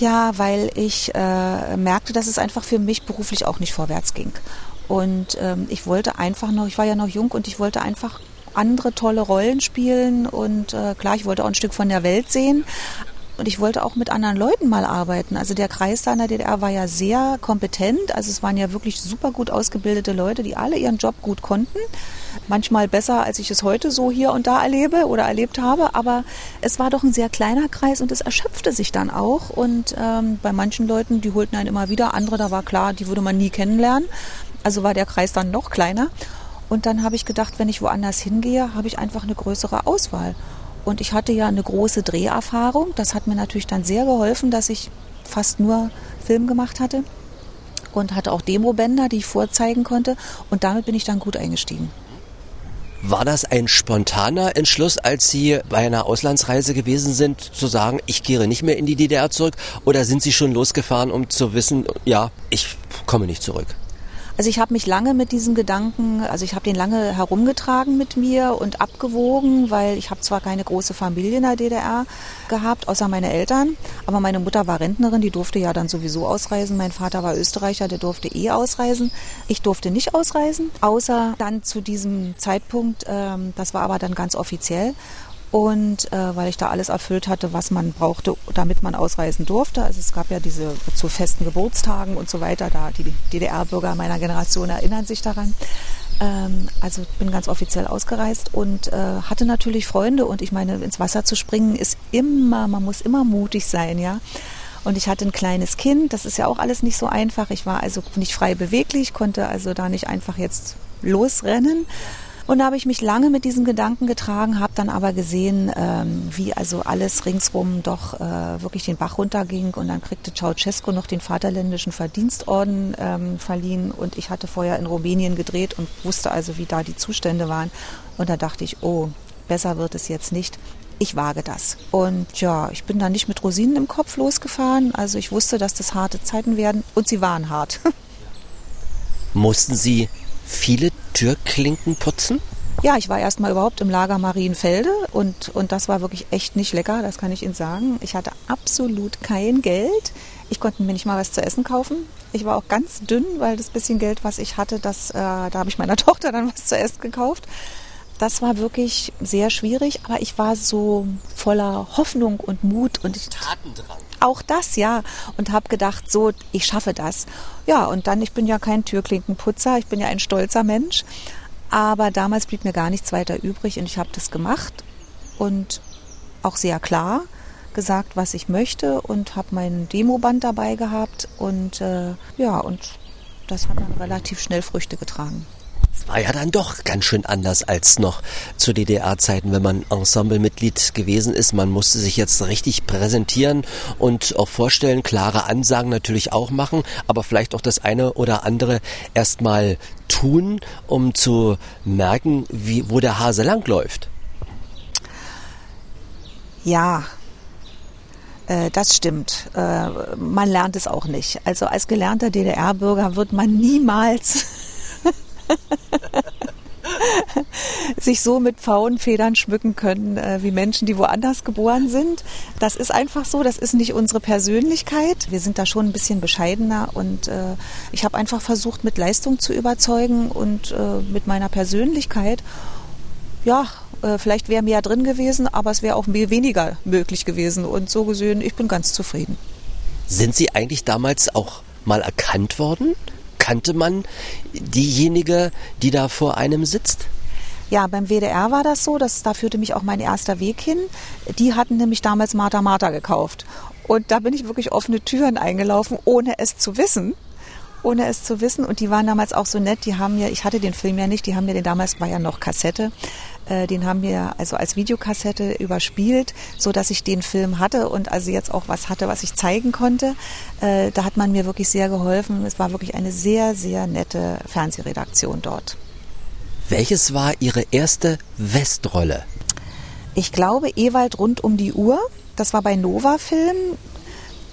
Ja, weil ich äh, merkte, dass es einfach für mich beruflich auch nicht vorwärts ging. Und ähm, ich wollte einfach noch, ich war ja noch jung und ich wollte einfach andere tolle Rollen spielen und äh, klar, ich wollte auch ein Stück von der Welt sehen. Und ich wollte auch mit anderen Leuten mal arbeiten. Also der Kreis da in der DDR war ja sehr kompetent. Also es waren ja wirklich super gut ausgebildete Leute, die alle ihren Job gut konnten. Manchmal besser, als ich es heute so hier und da erlebe oder erlebt habe. Aber es war doch ein sehr kleiner Kreis und es erschöpfte sich dann auch. Und ähm, bei manchen Leuten, die holten einen immer wieder. Andere, da war klar, die würde man nie kennenlernen. Also war der Kreis dann noch kleiner. Und dann habe ich gedacht, wenn ich woanders hingehe, habe ich einfach eine größere Auswahl. Und ich hatte ja eine große Dreherfahrung. Das hat mir natürlich dann sehr geholfen, dass ich fast nur Film gemacht hatte und hatte auch Demobänder, die ich vorzeigen konnte. Und damit bin ich dann gut eingestiegen. War das ein spontaner Entschluss, als Sie bei einer Auslandsreise gewesen sind, zu sagen, ich kehre nicht mehr in die DDR zurück? Oder sind Sie schon losgefahren, um zu wissen, ja, ich komme nicht zurück? Also ich habe mich lange mit diesem Gedanken, also ich habe den lange herumgetragen mit mir und abgewogen, weil ich habe zwar keine große Familie in der DDR gehabt, außer meine Eltern, aber meine Mutter war Rentnerin, die durfte ja dann sowieso ausreisen. Mein Vater war Österreicher, der durfte eh ausreisen. Ich durfte nicht ausreisen, außer dann zu diesem Zeitpunkt, ähm, das war aber dann ganz offiziell und äh, weil ich da alles erfüllt hatte, was man brauchte, damit man ausreisen durfte. Also es gab ja diese zu festen Geburtstagen und so weiter, da die DDR-Bürger meiner Generation erinnern sich daran. Ähm, also bin ganz offiziell ausgereist und äh, hatte natürlich Freunde und ich meine, ins Wasser zu springen ist immer, man muss immer mutig sein, ja. Und ich hatte ein kleines Kind, das ist ja auch alles nicht so einfach. Ich war also nicht frei beweglich, konnte also da nicht einfach jetzt losrennen. Und da habe ich mich lange mit diesen Gedanken getragen, habe dann aber gesehen, ähm, wie also alles ringsrum doch äh, wirklich den Bach runterging. Und dann kriegte Ceausescu noch den Vaterländischen Verdienstorden ähm, verliehen. Und ich hatte vorher in Rumänien gedreht und wusste also, wie da die Zustände waren. Und da dachte ich, oh, besser wird es jetzt nicht. Ich wage das. Und ja, ich bin dann nicht mit Rosinen im Kopf losgefahren. Also ich wusste, dass das harte Zeiten werden. Und sie waren hart. Mussten Sie viele Türklinken putzen? Ja, ich war erstmal überhaupt im Lager Marienfelde und, und das war wirklich echt nicht lecker, das kann ich Ihnen sagen. Ich hatte absolut kein Geld. Ich konnte mir nicht mal was zu essen kaufen. Ich war auch ganz dünn, weil das bisschen Geld, was ich hatte, das, äh, da habe ich meiner Tochter dann was zu essen gekauft. Das war wirklich sehr schwierig, aber ich war so voller Hoffnung und Mut und Tatendrang. Auch das, ja. Und habe gedacht, so, ich schaffe das. Ja, und dann, ich bin ja kein Türklinkenputzer, ich bin ja ein stolzer Mensch. Aber damals blieb mir gar nichts weiter übrig und ich habe das gemacht und auch sehr klar gesagt, was ich möchte und habe mein Demoband dabei gehabt und äh, ja, und das hat dann relativ schnell Früchte getragen. Es war ja dann doch ganz schön anders als noch zu DDR-Zeiten, wenn man Ensemblemitglied gewesen ist. Man musste sich jetzt richtig präsentieren und auch vorstellen, klare Ansagen natürlich auch machen, aber vielleicht auch das eine oder andere erstmal tun, um zu merken, wie, wo der Hase langläuft. Ja, äh, das stimmt. Äh, man lernt es auch nicht. Also als gelernter DDR-Bürger wird man niemals sich so mit Pfauenfedern schmücken können äh, wie Menschen, die woanders geboren sind. Das ist einfach so, das ist nicht unsere Persönlichkeit. Wir sind da schon ein bisschen bescheidener und äh, ich habe einfach versucht, mit Leistung zu überzeugen und äh, mit meiner Persönlichkeit. Ja, äh, vielleicht wäre mehr drin gewesen, aber es wäre auch weniger möglich gewesen. Und so gesehen, ich bin ganz zufrieden. Sind Sie eigentlich damals auch mal erkannt worden? Kannte man diejenige, die da vor einem sitzt? Ja, beim WDR war das so, dass, da führte mich auch mein erster Weg hin. Die hatten nämlich damals Martha Martha gekauft. Und da bin ich wirklich offene Türen eingelaufen, ohne es zu wissen ohne es zu wissen. Und die waren damals auch so nett. Die haben mir, ich hatte den Film ja nicht, die haben mir den damals war ja noch Kassette. Äh, den haben wir also als Videokassette überspielt, so dass ich den Film hatte und also jetzt auch was hatte, was ich zeigen konnte. Äh, da hat man mir wirklich sehr geholfen. Es war wirklich eine sehr, sehr nette Fernsehredaktion dort. Welches war Ihre erste Westrolle? Ich glaube Ewald rund um die Uhr. Das war bei Nova Film.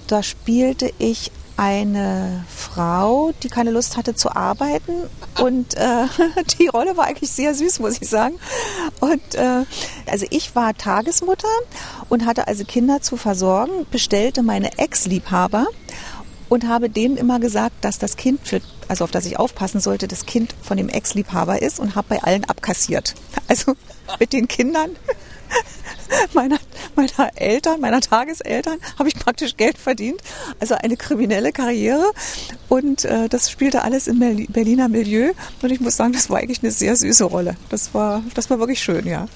Da spielte ich eine Frau, die keine Lust hatte zu arbeiten. Und äh, die Rolle war eigentlich sehr süß, muss ich sagen. Und äh, also ich war Tagesmutter und hatte also Kinder zu versorgen, bestellte meine Ex-Liebhaber und habe denen immer gesagt, dass das Kind, für, also auf das ich aufpassen sollte, das Kind von dem Ex-Liebhaber ist und habe bei allen abkassiert. Also mit den Kindern meiner, meiner Eltern, meiner Tageseltern, habe ich praktisch Geld verdient. Also eine kriminelle Karriere. Und äh, das spielte alles im Berliner Milieu. Und ich muss sagen, das war eigentlich eine sehr süße Rolle. Das war, das war wirklich schön, ja.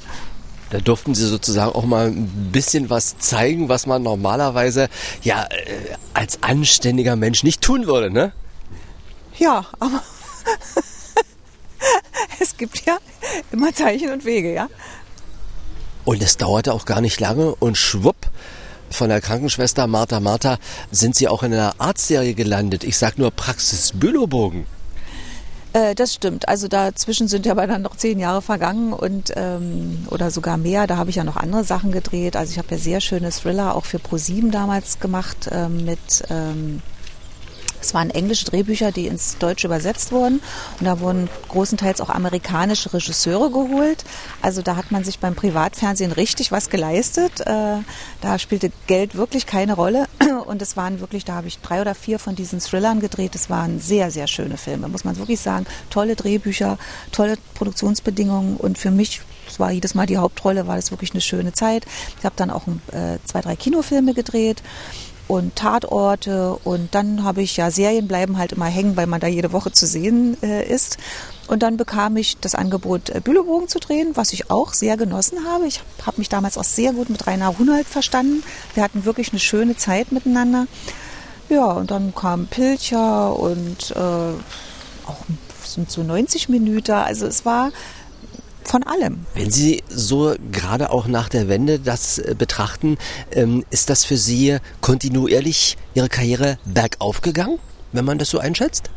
Da durften Sie sozusagen auch mal ein bisschen was zeigen, was man normalerweise ja äh, als anständiger Mensch nicht tun würde, ne? Ja, aber es gibt ja immer Zeichen und Wege, ja. Und es dauerte auch gar nicht lange und schwupp, von der Krankenschwester Martha Martha sind sie auch in einer Arztserie gelandet. Ich sag nur Praxis Bülowbogen. Äh, das stimmt. Also dazwischen sind ja dann noch zehn Jahre vergangen und ähm, oder sogar mehr. Da habe ich ja noch andere Sachen gedreht. Also ich habe ja sehr schöne Thriller auch für ProSieben damals gemacht ähm, mit ähm, es waren englische Drehbücher, die ins Deutsche übersetzt wurden. Und da wurden großenteils auch amerikanische Regisseure geholt. Also da hat man sich beim Privatfernsehen richtig was geleistet. Äh, da spielte Geld wirklich keine Rolle. Und es waren wirklich, da habe ich drei oder vier von diesen Thrillern gedreht. Es waren sehr, sehr schöne Filme, muss man wirklich sagen. Tolle Drehbücher, tolle Produktionsbedingungen. Und für mich es war jedes Mal die Hauptrolle, war das wirklich eine schöne Zeit. Ich habe dann auch äh, zwei, drei Kinofilme gedreht und Tatorte und dann habe ich ja Serien bleiben halt immer hängen, weil man da jede Woche zu sehen äh, ist. Und dann bekam ich das Angebot, äh, Bülowbogen zu drehen, was ich auch sehr genossen habe. Ich habe mich damals auch sehr gut mit Rainer Hunold verstanden. Wir hatten wirklich eine schöne Zeit miteinander. Ja, und dann kam Pilcher und äh, auch sind so 90 Minuten. Also es war von allem. Wenn Sie so gerade auch nach der Wende das äh, betrachten, ähm, ist das für Sie kontinuierlich Ihre Karriere bergauf gegangen, wenn man das so einschätzt?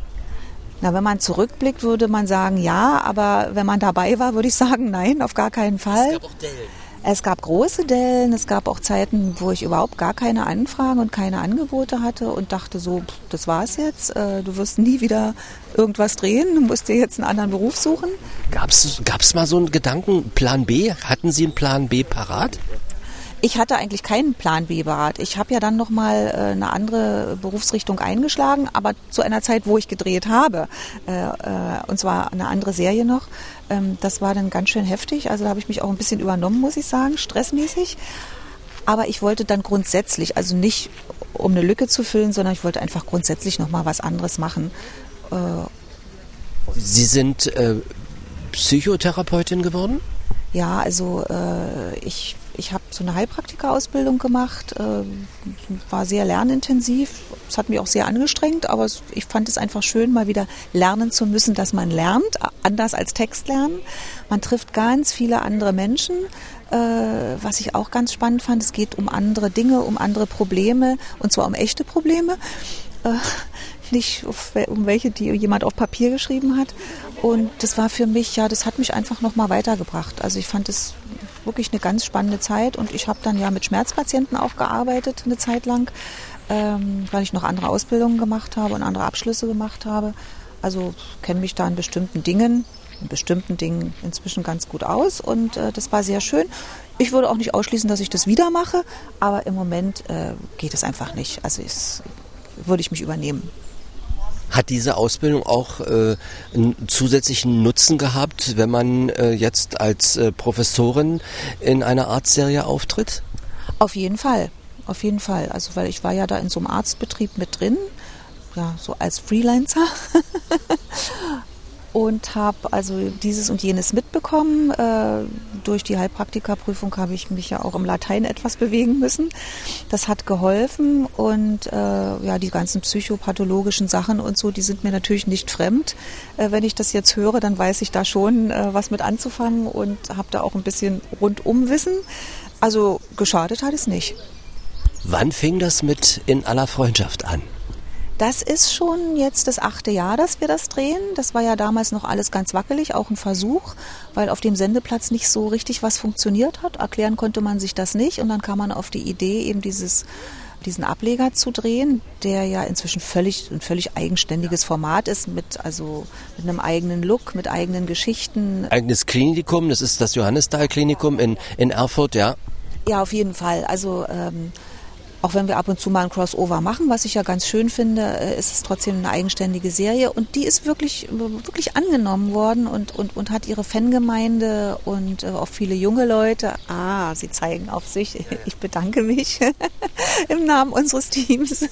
Na, wenn man zurückblickt, würde man sagen, ja, aber wenn man dabei war, würde ich sagen, nein, auf gar keinen Fall. Es gab auch Dellen. Es gab große Dellen, es gab auch Zeiten, wo ich überhaupt gar keine Anfragen und keine Angebote hatte und dachte so, das war's jetzt, äh, du wirst nie wieder irgendwas drehen, du musst dir jetzt einen anderen Beruf suchen. Gab es mal so einen Gedanken, Plan B? Hatten Sie einen Plan B parat? Ich hatte eigentlich keinen Plan B parat. Ich habe ja dann noch mal äh, eine andere Berufsrichtung eingeschlagen, aber zu einer Zeit, wo ich gedreht habe, äh, äh, und zwar eine andere Serie noch. Ähm, das war dann ganz schön heftig. Also da habe ich mich auch ein bisschen übernommen, muss ich sagen, stressmäßig. Aber ich wollte dann grundsätzlich, also nicht um eine Lücke zu füllen, sondern ich wollte einfach grundsätzlich noch mal was anderes machen. Äh, Sie sind äh, Psychotherapeutin geworden? Ja, also äh, ich, ich habe so eine Heilpraktika-Ausbildung gemacht, äh, war sehr lernintensiv. Es hat mich auch sehr angestrengt, aber ich fand es einfach schön, mal wieder lernen zu müssen, dass man lernt, anders als Text lernen. Man trifft ganz viele andere Menschen, äh, was ich auch ganz spannend fand. Es geht um andere Dinge, um andere Probleme und zwar um echte Probleme. Äh, nicht um welche, die jemand auf Papier geschrieben hat. Und das war für mich, ja, das hat mich einfach nochmal weitergebracht. Also ich fand es wirklich eine ganz spannende Zeit und ich habe dann ja mit Schmerzpatienten auch gearbeitet eine Zeit lang, ähm, weil ich noch andere Ausbildungen gemacht habe und andere Abschlüsse gemacht habe. Also kenne mich da in bestimmten Dingen, in bestimmten Dingen inzwischen ganz gut aus und äh, das war sehr schön. Ich würde auch nicht ausschließen, dass ich das wieder mache, aber im Moment äh, geht es einfach nicht. Also es, würde ich mich übernehmen. Hat diese Ausbildung auch äh, einen zusätzlichen Nutzen gehabt, wenn man äh, jetzt als äh, Professorin in einer Arztserie auftritt? Auf jeden Fall, auf jeden Fall. Also weil ich war ja da in so einem Arztbetrieb mit drin, ja so als Freelancer und habe also dieses und jenes mitbekommen. Äh, durch die Heilpraktikerprüfung habe ich mich ja auch im Latein etwas bewegen müssen. Das hat geholfen und äh, ja, die ganzen psychopathologischen Sachen und so, die sind mir natürlich nicht fremd. Äh, wenn ich das jetzt höre, dann weiß ich da schon, äh, was mit anzufangen und habe da auch ein bisschen Rundumwissen. Also geschadet hat es nicht. Wann fing das mit in aller Freundschaft an? Das ist schon jetzt das achte Jahr, dass wir das drehen. Das war ja damals noch alles ganz wackelig, auch ein Versuch, weil auf dem Sendeplatz nicht so richtig was funktioniert hat. Erklären konnte man sich das nicht und dann kam man auf die Idee, eben dieses diesen Ableger zu drehen, der ja inzwischen völlig ein völlig eigenständiges Format ist, mit also mit einem eigenen Look, mit eigenen Geschichten. Eigenes Klinikum, das ist das Johannisthal-Klinikum in, in Erfurt, ja. Ja, auf jeden Fall. Also ähm, auch wenn wir ab und zu mal ein Crossover machen, was ich ja ganz schön finde, äh, ist es trotzdem eine eigenständige Serie und die ist wirklich, wirklich angenommen worden und, und, und hat ihre Fangemeinde und äh, auch viele junge Leute. Ah, sie zeigen auf sich. Ich bedanke mich im Namen unseres Teams.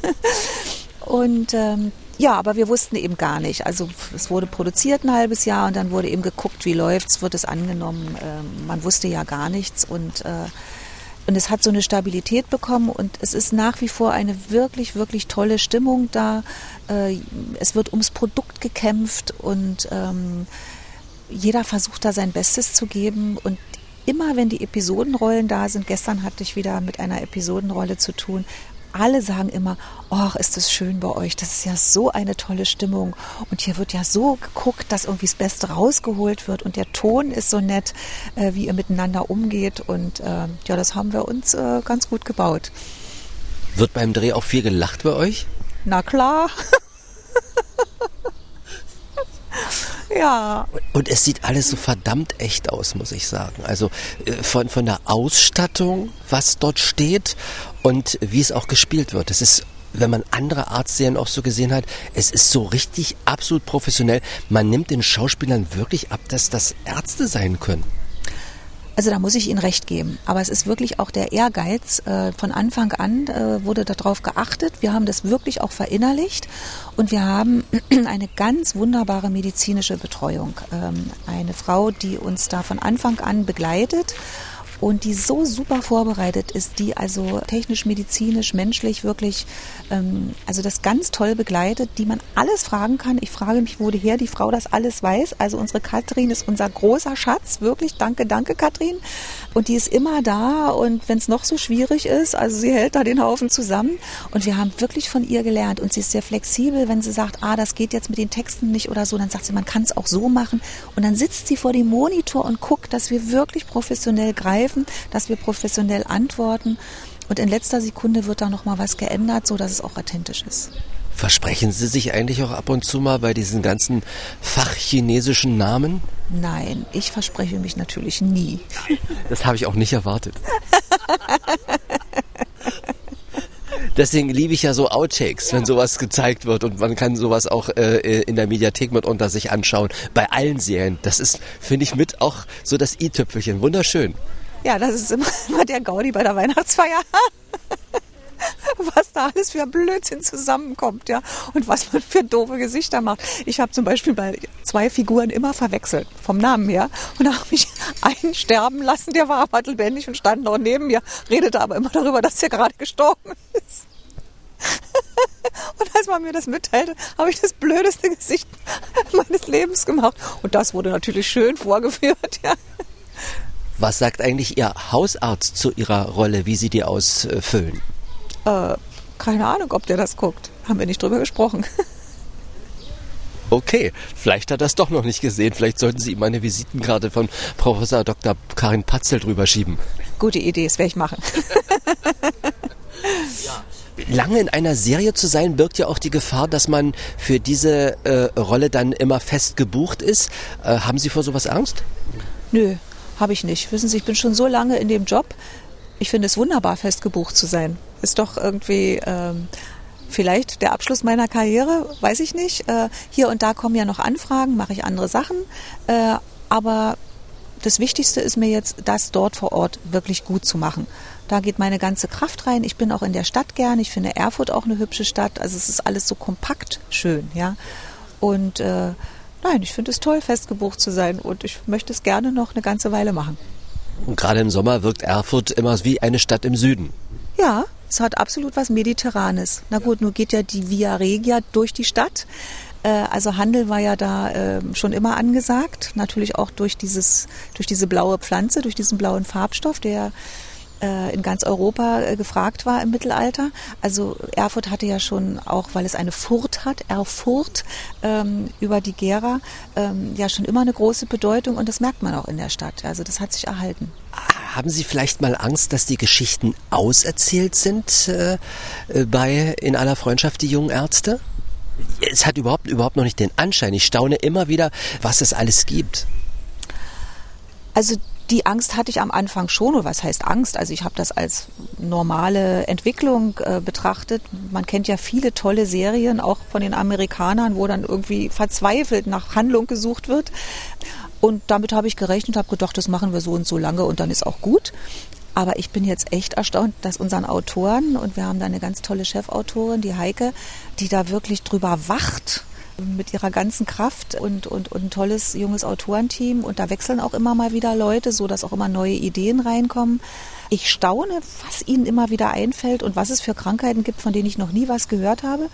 Und ähm, ja, aber wir wussten eben gar nicht. Also es wurde produziert ein halbes Jahr und dann wurde eben geguckt, wie läuft's, wird es angenommen. Ähm, man wusste ja gar nichts und äh, und es hat so eine Stabilität bekommen und es ist nach wie vor eine wirklich, wirklich tolle Stimmung da. Äh, es wird ums Produkt gekämpft und ähm, jeder versucht da sein Bestes zu geben und immer wenn die Episodenrollen da sind, gestern hatte ich wieder mit einer Episodenrolle zu tun, alle sagen immer, oh, ist das schön bei euch, das ist ja so eine tolle Stimmung und hier wird ja so geguckt, dass irgendwie das Beste rausgeholt wird und der Ton ist so nett, äh, wie ihr miteinander umgeht und äh, ja, das haben wir uns äh, ganz gut gebaut. Wird beim Dreh auch viel gelacht bei euch? Na klar. Ja. Und es sieht alles so verdammt echt aus, muss ich sagen. Also äh, von, von der Ausstattung, was dort steht und wie es auch gespielt wird. Es ist wenn man andere Arztserien auch so gesehen hat, es ist so richtig absolut professionell. Man nimmt den Schauspielern wirklich ab, dass das Ärzte sein können. Also da muss ich Ihnen recht geben. Aber es ist wirklich auch der Ehrgeiz. Äh, von Anfang an äh, wurde darauf geachtet. Wir haben das wirklich auch verinnerlicht und wir haben eine ganz wunderbare medizinische Betreuung. Ähm, eine Frau, die uns da von Anfang an begleitet und die so super vorbereitet ist, die also technisch, medizinisch, menschlich wirklich, ähm, also das ganz toll begleitet, die man alles fragen kann. Ich frage mich, woher die Frau das alles weiß. Also unsere Katrin ist unser großer Schatz, wirklich. Danke, danke, Katrin. Und die ist immer da und wenn es noch so schwierig ist, also sie hält da den Haufen zusammen und wir haben wirklich von ihr gelernt und sie ist sehr flexibel, wenn sie sagt, ah, das geht jetzt mit den Texten nicht oder so, dann sagt sie, man kann es auch so machen und dann sitzt sie vor dem Monitor und guckt, dass wir wirklich professionell greifen, dass wir professionell antworten und in letzter Sekunde wird da noch mal was geändert, so dass es auch authentisch ist. Versprechen Sie sich eigentlich auch ab und zu mal bei diesen ganzen fachchinesischen Namen? Nein, ich verspreche mich natürlich nie. Das habe ich auch nicht erwartet. Deswegen liebe ich ja so Outtakes, wenn sowas gezeigt wird und man kann sowas auch äh, in der Mediathek mit unter sich anschauen. Bei allen Serien. Das ist, finde ich, mit auch so das i-Tüpfelchen. Wunderschön. Ja, das ist immer, immer der Gaudi bei der Weihnachtsfeier. was da alles für Blödsinn zusammenkommt, ja, und was man für doofe Gesichter macht. Ich habe zum Beispiel bei zwei Figuren immer verwechselt, vom Namen her, und da habe ich einen sterben lassen, der war aber lebendig und stand noch neben mir, redete aber immer darüber, dass er gerade gestorben ist. Und als man mir das mitteilte, habe ich das blödeste Gesicht meines Lebens gemacht. Und das wurde natürlich schön vorgeführt, ja. Was sagt eigentlich Ihr Hausarzt zu Ihrer Rolle, wie Sie die ausfüllen? Äh, keine Ahnung, ob der das guckt. Haben wir nicht drüber gesprochen. Okay, vielleicht hat er es doch noch nicht gesehen. Vielleicht sollten Sie ihm eine Visitenkarte von Professor Dr. Karin Patzel drüber schieben. Gute Idee, das werde ich machen. Lange in einer Serie zu sein, birgt ja auch die Gefahr, dass man für diese äh, Rolle dann immer fest gebucht ist. Äh, haben Sie vor sowas Angst? Nö, habe ich nicht. Wissen Sie, ich bin schon so lange in dem Job. Ich finde es wunderbar, fest gebucht zu sein ist doch irgendwie ähm, vielleicht der Abschluss meiner Karriere, weiß ich nicht. Äh, hier und da kommen ja noch Anfragen, mache ich andere Sachen. Äh, aber das Wichtigste ist mir jetzt, das dort vor Ort wirklich gut zu machen. Da geht meine ganze Kraft rein. Ich bin auch in der Stadt gern. Ich finde Erfurt auch eine hübsche Stadt. Also es ist alles so kompakt schön, ja. Und äh, nein, ich finde es toll, festgebucht zu sein und ich möchte es gerne noch eine ganze Weile machen. Und gerade im Sommer wirkt Erfurt immer wie eine Stadt im Süden. Ja, es hat absolut was Mediterranes. Na gut, nun geht ja die Via Regia durch die Stadt. Äh, also Handel war ja da ähm, schon immer angesagt, natürlich auch durch dieses, durch diese blaue Pflanze, durch diesen blauen Farbstoff, der in ganz Europa äh, gefragt war im Mittelalter. Also Erfurt hatte ja schon auch, weil es eine Furt hat, Erfurt ähm, über die Gera, ähm, ja schon immer eine große Bedeutung und das merkt man auch in der Stadt. Also das hat sich erhalten. Haben Sie vielleicht mal Angst, dass die Geschichten auserzählt sind äh, äh, bei In aller Freundschaft die jungen Ärzte? Es hat überhaupt, überhaupt noch nicht den Anschein. Ich staune immer wieder, was es alles gibt. Also die Angst hatte ich am Anfang schon, oder was heißt Angst? Also ich habe das als normale Entwicklung äh, betrachtet. Man kennt ja viele tolle Serien, auch von den Amerikanern, wo dann irgendwie verzweifelt nach Handlung gesucht wird. Und damit habe ich gerechnet, habe gedacht, das machen wir so und so lange und dann ist auch gut. Aber ich bin jetzt echt erstaunt, dass unseren Autoren, und wir haben da eine ganz tolle Chefautorin, die Heike, die da wirklich drüber wacht mit ihrer ganzen Kraft und, und, und ein tolles junges Autorenteam. Und da wechseln auch immer mal wieder Leute, so dass auch immer neue Ideen reinkommen. Ich staune, was ihnen immer wieder einfällt und was es für Krankheiten gibt, von denen ich noch nie was gehört habe.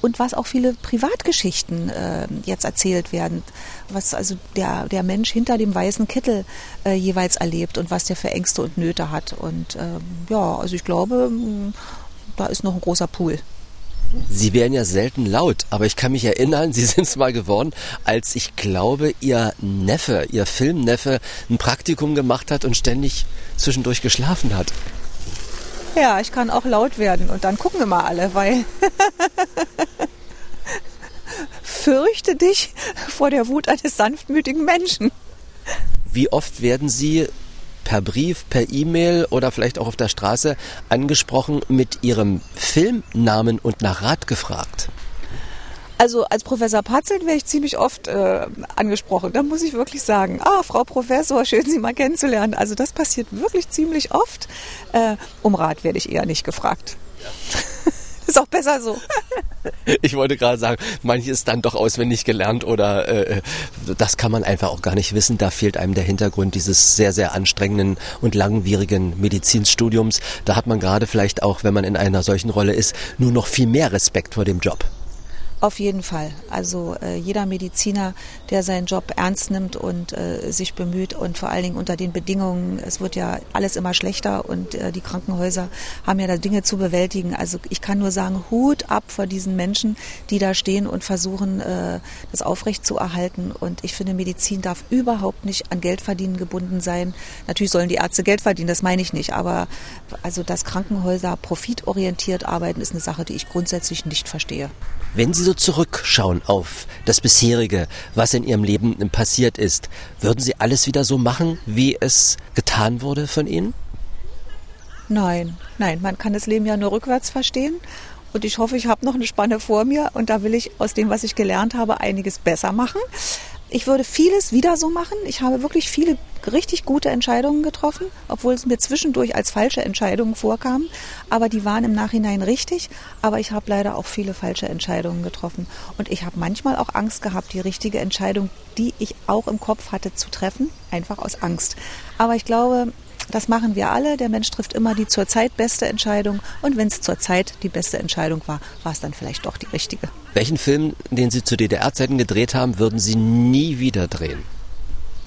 Und was auch viele Privatgeschichten äh, jetzt erzählt werden, was also der, der Mensch hinter dem weißen Kittel äh, jeweils erlebt und was der für Ängste und Nöte hat. Und ähm, ja, also ich glaube, da ist noch ein großer Pool. Sie wären ja selten laut, aber ich kann mich erinnern, Sie sind es mal geworden, als ich glaube, Ihr Neffe, Ihr Filmneffe, ein Praktikum gemacht hat und ständig zwischendurch geschlafen hat. Ja, ich kann auch laut werden und dann gucken immer alle, weil fürchte dich vor der Wut eines sanftmütigen Menschen. Wie oft werden Sie per Brief, per E-Mail oder vielleicht auch auf der Straße angesprochen mit Ihrem Filmnamen und nach Rat gefragt? Also als Professor Patzelt wäre ich ziemlich oft äh, angesprochen. Da muss ich wirklich sagen, ah, Frau Professor, schön Sie mal kennenzulernen. Also das passiert wirklich ziemlich oft. Äh, um Rat werde ich eher nicht gefragt. Ja. ist auch besser so. Ich wollte gerade sagen, manches ist dann doch auswendig gelernt oder äh, das kann man einfach auch gar nicht wissen. Da fehlt einem der Hintergrund dieses sehr, sehr anstrengenden und langwierigen Medizinstudiums. Da hat man gerade vielleicht auch, wenn man in einer solchen Rolle ist, nur noch viel mehr Respekt vor dem Job. Auf jeden Fall. Also äh, jeder Mediziner, der seinen Job ernst nimmt und äh, sich bemüht und vor allen Dingen unter den Bedingungen, es wird ja alles immer schlechter und äh, die Krankenhäuser haben ja da Dinge zu bewältigen. Also ich kann nur sagen, Hut ab vor diesen Menschen, die da stehen und versuchen, äh, das aufrecht zu erhalten. Und ich finde, Medizin darf überhaupt nicht an Geldverdienen gebunden sein. Natürlich sollen die Ärzte Geld verdienen, das meine ich nicht. Aber also, dass Krankenhäuser profitorientiert arbeiten, ist eine Sache, die ich grundsätzlich nicht verstehe. Wenn Sie so zurückschauen auf das bisherige, was in Ihrem Leben passiert ist, würden Sie alles wieder so machen, wie es getan wurde von Ihnen? Nein, nein, man kann das Leben ja nur rückwärts verstehen. Und ich hoffe, ich habe noch eine Spanne vor mir und da will ich aus dem, was ich gelernt habe, einiges besser machen. Ich würde vieles wieder so machen. Ich habe wirklich viele richtig gute Entscheidungen getroffen, obwohl es mir zwischendurch als falsche Entscheidungen vorkam. Aber die waren im Nachhinein richtig. Aber ich habe leider auch viele falsche Entscheidungen getroffen. Und ich habe manchmal auch Angst gehabt, die richtige Entscheidung, die ich auch im Kopf hatte, zu treffen, einfach aus Angst. Aber ich glaube, das machen wir alle. Der Mensch trifft immer die zurzeit beste Entscheidung. Und wenn es zurzeit die beste Entscheidung war, war es dann vielleicht doch die richtige. Welchen Film, den Sie zu DDR-Zeiten gedreht haben, würden Sie nie wieder drehen?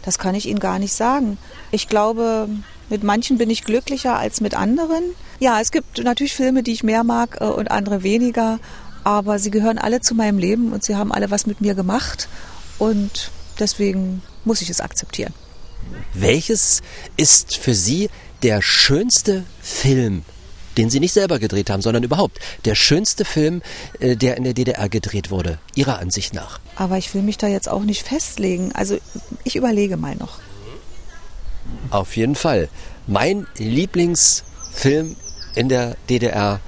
Das kann ich Ihnen gar nicht sagen. Ich glaube, mit manchen bin ich glücklicher als mit anderen. Ja, es gibt natürlich Filme, die ich mehr mag äh, und andere weniger. Aber sie gehören alle zu meinem Leben und sie haben alle was mit mir gemacht. Und deswegen muss ich es akzeptieren. Welches ist für Sie der schönste Film, den Sie nicht selber gedreht haben, sondern überhaupt der schönste Film, äh, der in der DDR gedreht wurde, Ihrer Ansicht nach? Aber ich will mich da jetzt auch nicht festlegen. Also ich überlege mal noch. Auf jeden Fall. Mein Lieblingsfilm in der DDR,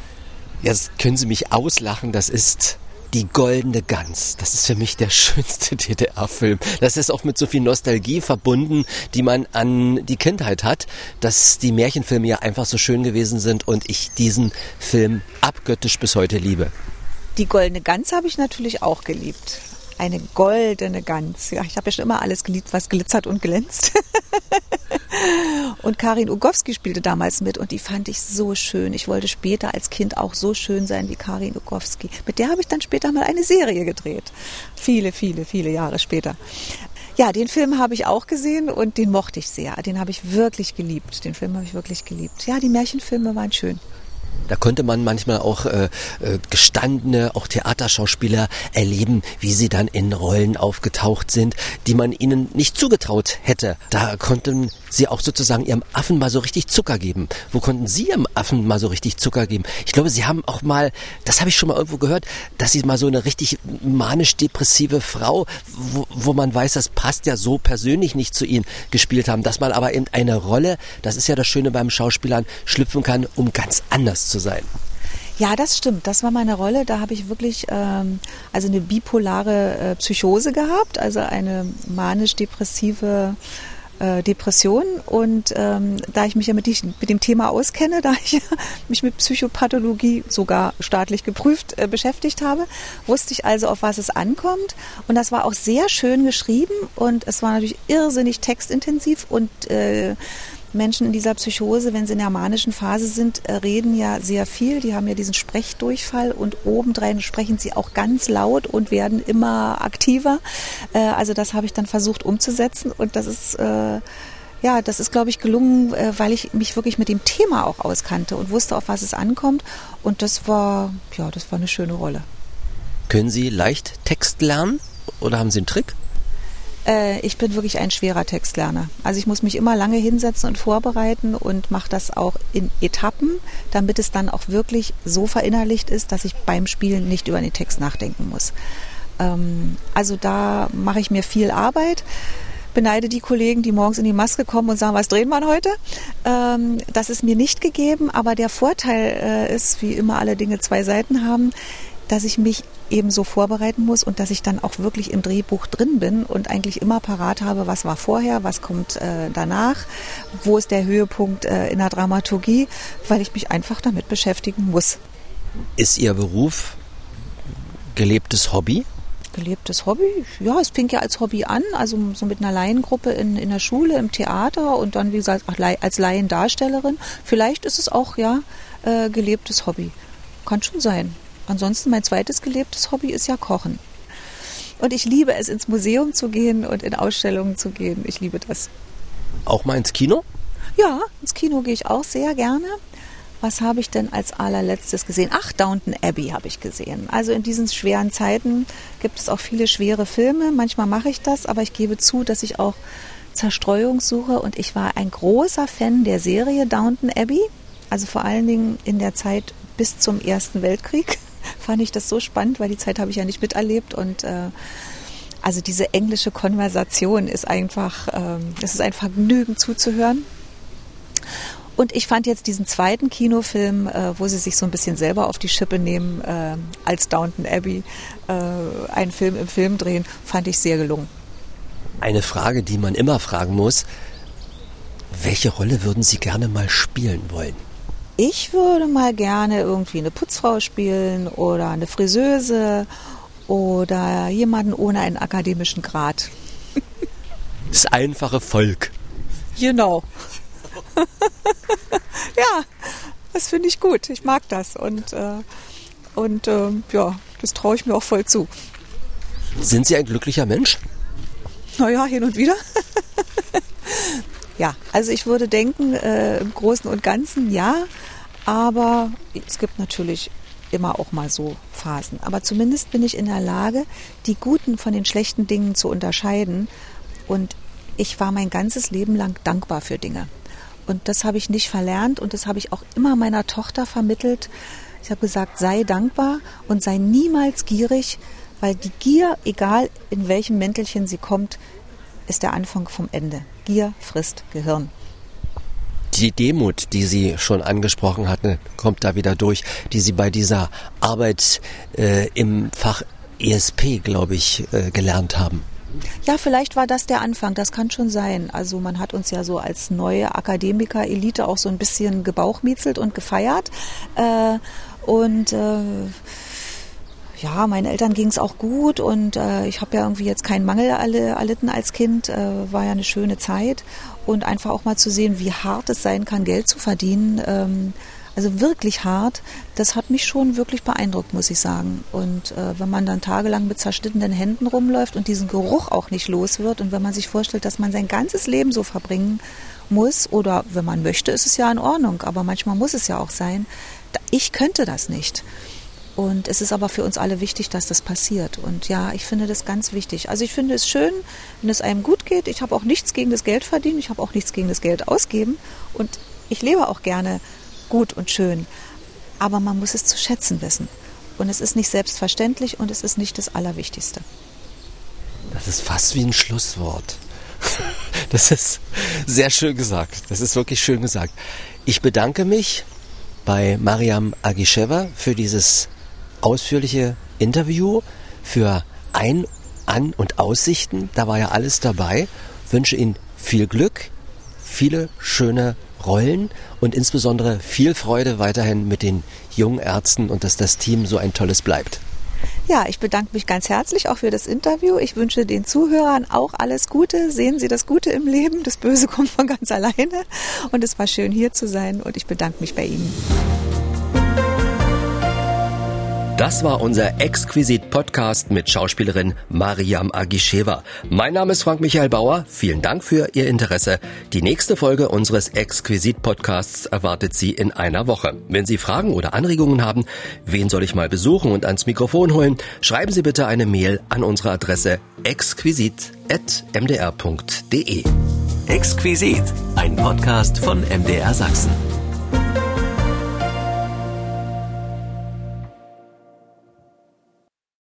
jetzt können Sie mich auslachen, das ist die goldene Gans. Das ist für mich der schönste DDR-Film. Das ist auch mit so viel Nostalgie verbunden, die man an die Kindheit hat, dass die Märchenfilme ja einfach so schön gewesen sind und ich diesen Film abgöttisch bis heute liebe. Die goldene Gans habe ich natürlich auch geliebt. Eine goldene Gans. Ja, ich habe ja schon immer alles geliebt, was glitzert und glänzt. Und Karin Ugowski spielte damals mit und die fand ich so schön. Ich wollte später als Kind auch so schön sein wie Karin Ugowski. Mit der habe ich dann später mal eine Serie gedreht. Viele, viele, viele Jahre später. Ja, den Film habe ich auch gesehen und den mochte ich sehr. Den habe ich wirklich geliebt. Den Film habe ich wirklich geliebt. Ja, die Märchenfilme waren schön. Da konnte man manchmal auch äh, äh, gestandene, auch Theaterschauspieler erleben, wie sie dann in Rollen aufgetaucht sind, die man ihnen nicht zugetraut hätte. Da konnten sie auch sozusagen ihrem Affen mal so richtig Zucker geben. Wo konnten sie ihrem Affen mal so richtig Zucker geben? Ich glaube, sie haben auch mal, das habe ich schon mal irgendwo gehört, dass sie mal so eine richtig manisch-depressive Frau, wo, wo man weiß, das passt ja so persönlich nicht zu ihnen, gespielt haben. Dass man aber in eine Rolle, das ist ja das Schöne beim Schauspielern, schlüpfen kann, um ganz anders zu sein. Ja, das stimmt. Das war meine Rolle. Da habe ich wirklich ähm, also eine bipolare äh, Psychose gehabt, also eine manisch-depressive äh, Depression. Und ähm, da ich mich ja mit, die, mit, dem Thema auskenne, da ich mich mit Psychopathologie sogar staatlich geprüft äh, beschäftigt habe, wusste ich also, auf was es ankommt. Und das war auch sehr schön geschrieben und es war natürlich irrsinnig textintensiv und äh, Menschen in dieser Psychose, wenn sie in der manischen Phase sind, äh, reden ja sehr viel. Die haben ja diesen Sprechdurchfall und obendrein sprechen sie auch ganz laut und werden immer aktiver. Äh, also das habe ich dann versucht umzusetzen und das ist äh, ja, das ist, glaube ich, gelungen, weil ich mich wirklich mit dem Thema auch auskannte und wusste, auf was es ankommt. Und das war, ja, das war eine schöne Rolle. Können Sie leicht Text lernen oder haben Sie einen Trick? Äh, ich bin wirklich ein schwerer Textlerner. Also ich muss mich immer lange hinsetzen und vorbereiten und mache das auch in Etappen, damit es dann auch wirklich so verinnerlicht ist, dass ich beim Spielen nicht über den Text nachdenken muss. Ähm, also da mache ich mir viel Arbeit beneide die Kollegen, die morgens in die Maske kommen und sagen, was drehen wir heute? Ähm, das ist mir nicht gegeben, aber der Vorteil äh, ist, wie immer alle Dinge zwei Seiten haben, dass ich mich eben so vorbereiten muss und dass ich dann auch wirklich im Drehbuch drin bin und eigentlich immer parat habe, was war vorher, was kommt äh, danach, wo ist der Höhepunkt äh, in der Dramaturgie, weil ich mich einfach damit beschäftigen muss. Ist Ihr Beruf gelebtes Hobby? Gelebtes Hobby? Ja, es fing ja als Hobby an, also so mit einer Laiengruppe in, in der Schule, im Theater und dann, wie gesagt, als Laiendarstellerin. Vielleicht ist es auch, ja, äh, gelebtes Hobby. Kann schon sein. Ansonsten mein zweites gelebtes Hobby ist ja Kochen. Und ich liebe es, ins Museum zu gehen und in Ausstellungen zu gehen. Ich liebe das. Auch mal ins Kino? Ja, ins Kino gehe ich auch sehr gerne. Was habe ich denn als allerletztes gesehen? Ach, Downton Abbey habe ich gesehen. Also in diesen schweren Zeiten gibt es auch viele schwere Filme. Manchmal mache ich das, aber ich gebe zu, dass ich auch Zerstreuung suche. Und ich war ein großer Fan der Serie Downton Abbey. Also vor allen Dingen in der Zeit bis zum Ersten Weltkrieg fand ich das so spannend, weil die Zeit habe ich ja nicht miterlebt und äh, also diese englische Konversation ist einfach, ähm, es ist ein Vergnügen zuzuhören. Und ich fand jetzt diesen zweiten Kinofilm, äh, wo sie sich so ein bisschen selber auf die Schippe nehmen, äh, als Downton Abbey, äh, einen Film im Film drehen, fand ich sehr gelungen. Eine Frage, die man immer fragen muss. Welche Rolle würden Sie gerne mal spielen wollen? Ich würde mal gerne irgendwie eine Putzfrau spielen oder eine Friseuse oder jemanden ohne einen akademischen Grad. Das einfache Volk. Genau. ja, das finde ich gut. Ich mag das und, äh, und äh, ja, das traue ich mir auch voll zu. Sind Sie ein glücklicher Mensch? Naja, hin und wieder. ja, also ich würde denken, äh, im Großen und Ganzen ja, aber es gibt natürlich immer auch mal so Phasen. Aber zumindest bin ich in der Lage, die guten von den schlechten Dingen zu unterscheiden. Und ich war mein ganzes Leben lang dankbar für Dinge. Und das habe ich nicht verlernt und das habe ich auch immer meiner Tochter vermittelt. Ich habe gesagt, sei dankbar und sei niemals gierig, weil die Gier, egal in welchem Mäntelchen sie kommt, ist der Anfang vom Ende. Gier frisst Gehirn. Die Demut, die Sie schon angesprochen hatten, kommt da wieder durch, die Sie bei dieser Arbeit äh, im Fach ESP, glaube ich, äh, gelernt haben. Ja, vielleicht war das der Anfang, das kann schon sein. Also man hat uns ja so als neue Akademiker-Elite auch so ein bisschen gebauchmietzelt und gefeiert. Äh, und äh, ja, meinen Eltern ging es auch gut und äh, ich habe ja irgendwie jetzt keinen Mangel erlitten als Kind, äh, war ja eine schöne Zeit und einfach auch mal zu sehen, wie hart es sein kann, Geld zu verdienen. Ähm, also wirklich hart. Das hat mich schon wirklich beeindruckt, muss ich sagen. Und äh, wenn man dann tagelang mit zerschnittenen Händen rumläuft und diesen Geruch auch nicht los wird und wenn man sich vorstellt, dass man sein ganzes Leben so verbringen muss oder wenn man möchte, ist es ja in Ordnung, aber manchmal muss es ja auch sein. Ich könnte das nicht. Und es ist aber für uns alle wichtig, dass das passiert. Und ja, ich finde das ganz wichtig. Also ich finde es schön, wenn es einem gut geht. Ich habe auch nichts gegen das Geld verdienen. Ich habe auch nichts gegen das Geld ausgeben. Und ich lebe auch gerne gut und schön. Aber man muss es zu schätzen wissen. Und es ist nicht selbstverständlich und es ist nicht das Allerwichtigste. Das ist fast wie ein Schlusswort. Das ist sehr schön gesagt. Das ist wirklich schön gesagt. Ich bedanke mich bei Mariam Agisheva für dieses ausführliche Interview, für Ein-, An- und Aussichten. Da war ja alles dabei. Wünsche Ihnen viel Glück, viele schöne Rollen und insbesondere viel Freude weiterhin mit den jungen Ärzten und dass das Team so ein tolles bleibt. Ja, ich bedanke mich ganz herzlich auch für das Interview. Ich wünsche den Zuhörern auch alles Gute. Sehen Sie das Gute im Leben. Das Böse kommt von ganz alleine. Und es war schön hier zu sein und ich bedanke mich bei Ihnen. Das war unser Exquisit-Podcast mit Schauspielerin Mariam Agisheva. Mein Name ist Frank Michael Bauer. Vielen Dank für Ihr Interesse. Die nächste Folge unseres Exquisit-Podcasts erwartet Sie in einer Woche. Wenn Sie Fragen oder Anregungen haben, wen soll ich mal besuchen und ans Mikrofon holen, schreiben Sie bitte eine Mail an unsere Adresse exquisit.mdr.de. Exquisit, ein Podcast von MDR Sachsen.